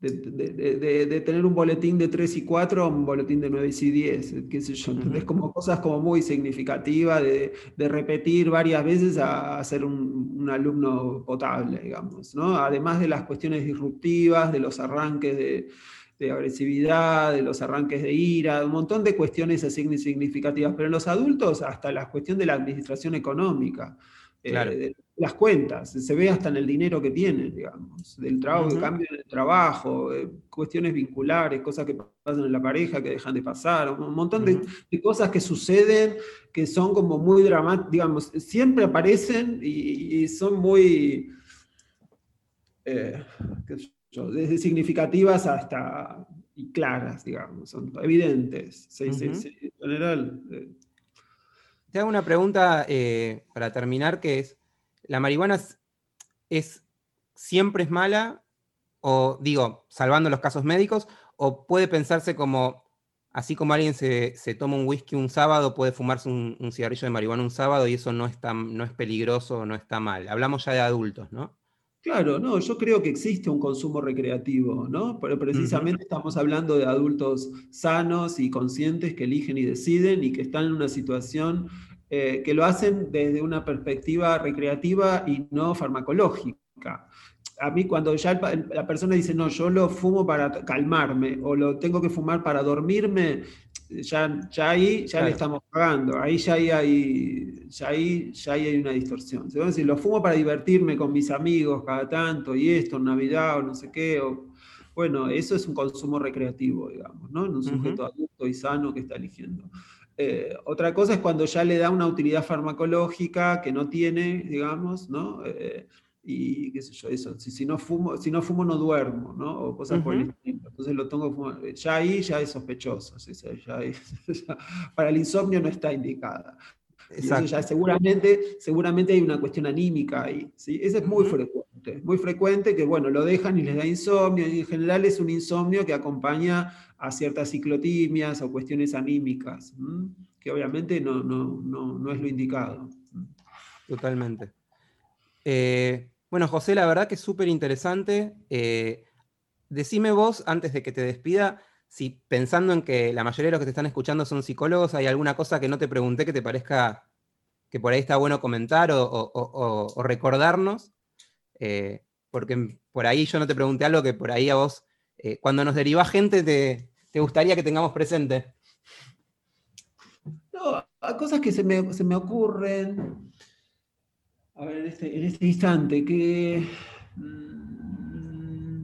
de, tener un boletín de 3 y 4 a un boletín de 9 y 10, qué sé yo, es como cosas como muy significativas de, repetir varias veces a, ser un, alumno potable, digamos, ¿no? Además de las cuestiones disruptivas, de los arranques de, agresividad, de los arranques de ira, un montón de cuestiones así significativas, pero en los adultos hasta la cuestión de la administración económica. Eh, las cuentas, se ve hasta en el dinero que tienen, digamos, del trabajo, uh cambio en el trabajo, eh, cuestiones vinculares, cosas que pasan en la pareja que dejan de pasar, un montón de, cosas que suceden que son como muy dramáticas, digamos, siempre aparecen y, son muy, eh, desde significativas hasta y claras, digamos, son evidentes, en general. Te hago una pregunta para terminar, que es, ¿la marihuana es, siempre es mala? O digo, salvando los casos médicos, o puede pensarse como, así como alguien se, toma un whisky un sábado, puede fumarse un, cigarrillo de marihuana un sábado y eso no es, no es peligroso, no está mal. Hablamos ya de adultos, ¿no? Claro, no, yo creo que existe un consumo recreativo, ¿no? Pero precisamente estamos hablando de adultos sanos y conscientes que eligen y deciden y que están en una situación eh, que lo hacen desde una perspectiva recreativa y no farmacológica. A mí cuando ya la persona dice, no, yo lo fumo para calmarme o lo tengo que fumar para dormirme, ya, ya ahí ya le estamos pagando, ahí ya hay, ya ahí, ya hay una distorsión. Si lo fumo para divertirme con mis amigos cada tanto y esto, en Navidad o no sé qué, bueno, eso es un consumo recreativo, digamos, ¿no? En un sujeto adulto y sano que está eligiendo. Eh, otra cosa es cuando ya le da una utilidad farmacológica que no tiene, digamos, ¿no? Eh, y qué sé yo, eso, si, si, no fumo, si no fumo no duermo, ¿no? O cosas por el estilo. Entonces lo tengo fumar. Ya ahí ya es sospechoso. <laughs> para el insomnio no está indicada. Exacto. Ya seguramente, seguramente hay una cuestión anímica ahí. ¿sí? Ese es muy frecuente. Muy frecuente que, bueno, lo dejan y les da insomnio. Y en general es un insomnio que acompaña a ciertas ciclotimias o cuestiones anímicas, que obviamente no, no, es lo indicado. Totalmente. Eh, bueno, José, la verdad que es súper interesante. Eh, decime vos, antes de que te despida, si pensando en que la mayoría de los que te están escuchando son psicólogos, hay alguna cosa que no te pregunté que te parezca que por ahí está bueno comentar o, recordarnos, eh, porque por ahí yo no te pregunté algo que por ahí a vos eh, cuando nos deriva gente te, gustaría que tengamos presente? No, cosas que se me, ocurren. A ver, en este, este instante, que. Mm,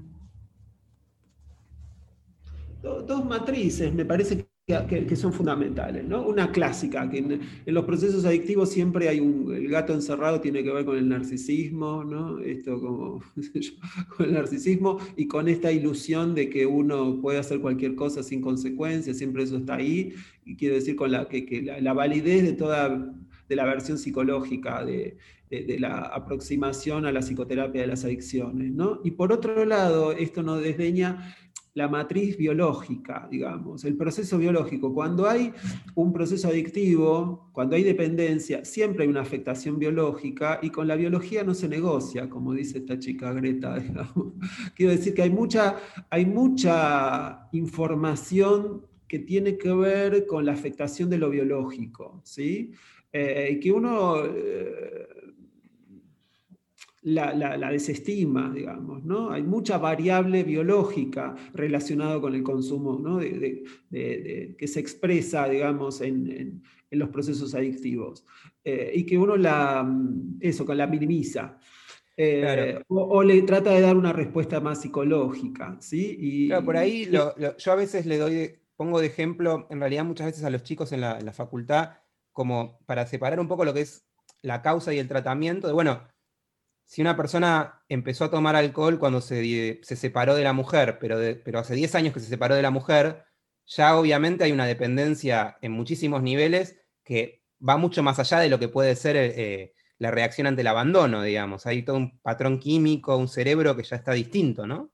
dos matrices, me parece que que, son fundamentales. ¿no? Una clásica, que en, los procesos adictivos siempre hay un, el gato encerrado tiene que ver con el narcisismo, ¿no? Esto como, <laughs> con el narcisismo y con esta ilusión de que uno puede hacer cualquier cosa sin consecuencias, siempre eso está ahí, y quiero decir con la, que, la, validez de toda de la versión psicológica, de, de, la aproximación a la psicoterapia de las adicciones. ¿no? Y por otro lado, esto nos desdeña la matriz biológica, digamos, el proceso biológico. Cuando hay un proceso adictivo, cuando hay dependencia, siempre hay una afectación biológica y con la biología no se negocia, como dice esta chica Greta. <laughs> Quiero decir que hay mucha, hay mucha información que tiene que ver con la afectación de lo biológico, ¿sí? Eh, que uno... Eh, la, desestima, digamos, ¿no? Hay mucha variable biológica relacionada con el consumo, ¿no? que se expresa, digamos, en, los procesos adictivos. Eh, y que uno la, eso, la minimiza. Eh, o, le trata de dar una respuesta más psicológica, ¿sí? Y, claro, por ahí yo a veces le doy, pongo de ejemplo, en realidad muchas veces a los chicos en la, en la facultad como para separar un poco lo que es la causa y el tratamiento, de bueno, si una persona empezó a tomar alcohol cuando se, separó de la mujer, pero, pero hace 10 años que se separó de la mujer, ya obviamente hay una dependencia en muchísimos niveles que va mucho más allá de lo que puede ser eh, la reacción ante el abandono, digamos. Hay todo un patrón químico, un cerebro que ya está distinto, ¿no?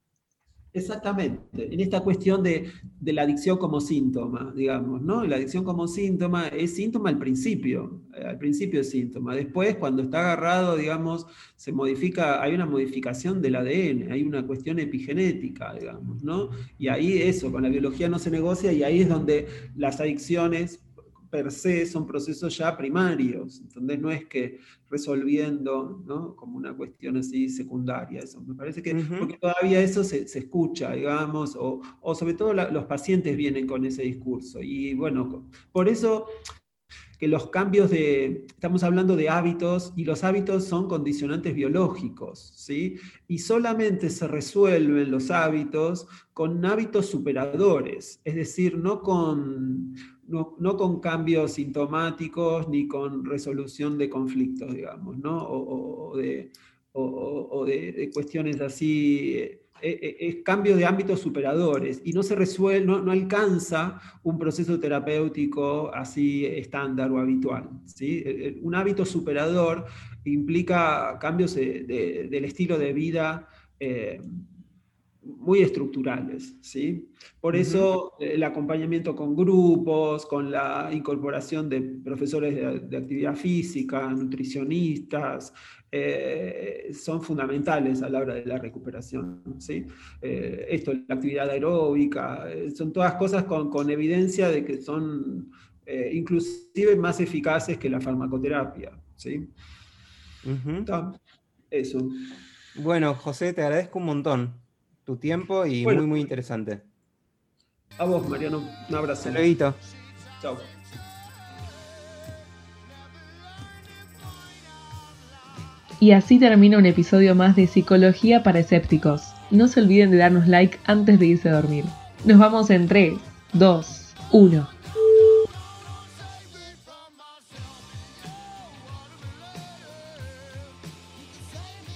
Exactamente, en esta cuestión de, la adicción como síntoma, digamos, ¿no? La adicción como síntoma es síntoma al principio, eh, al principio es síntoma. Después, cuando está agarrado, digamos, se modifica, hay una modificación del ADN, hay una cuestión epigenética, digamos, ¿no? Y ahí eso, con la biología no se negocia y ahí es donde las adicciones per se son procesos ya primarios, entonces no es que resolviendo, ¿no? Como una cuestión así secundaria, eso. Me parece que porque todavía eso se, escucha, digamos, o, sobre todo los pacientes vienen con ese discurso. Y bueno, por eso que los cambios de, estamos hablando de hábitos y los hábitos son condicionantes biológicos, ¿sí? Y solamente se resuelven los hábitos con hábitos superadores, es decir, no con no, con cambios sintomáticos ni con resolución de conflictos, digamos, ¿no? o, de, cuestiones así, eh, eh, es cambio de ámbitos superadores y no se resuelve, no, alcanza un proceso terapéutico así estándar o habitual. ¿sí? Un hábito superador implica cambios del estilo de vida. Eh, muy estructurales. ¿sí? Por eso el acompañamiento con grupos, con la incorporación de profesores de, actividad física, nutricionistas, eh, son fundamentales a la hora de la recuperación. ¿sí? Eh, esto, la actividad aeróbica, eh, son todas cosas con, evidencia de que son inclusive más eficaces que la farmacoterapia. ¿sí? Eso. Bueno, José, te agradezco un montón tu tiempo y muy, muy interesante. A vos, Mariano. Un abrazo. Luego. Chao. Y así termina un episodio más de Psicología para Escépticos. No se olviden de darnos like antes de irse a dormir. Nos vamos en 3, 2, 1.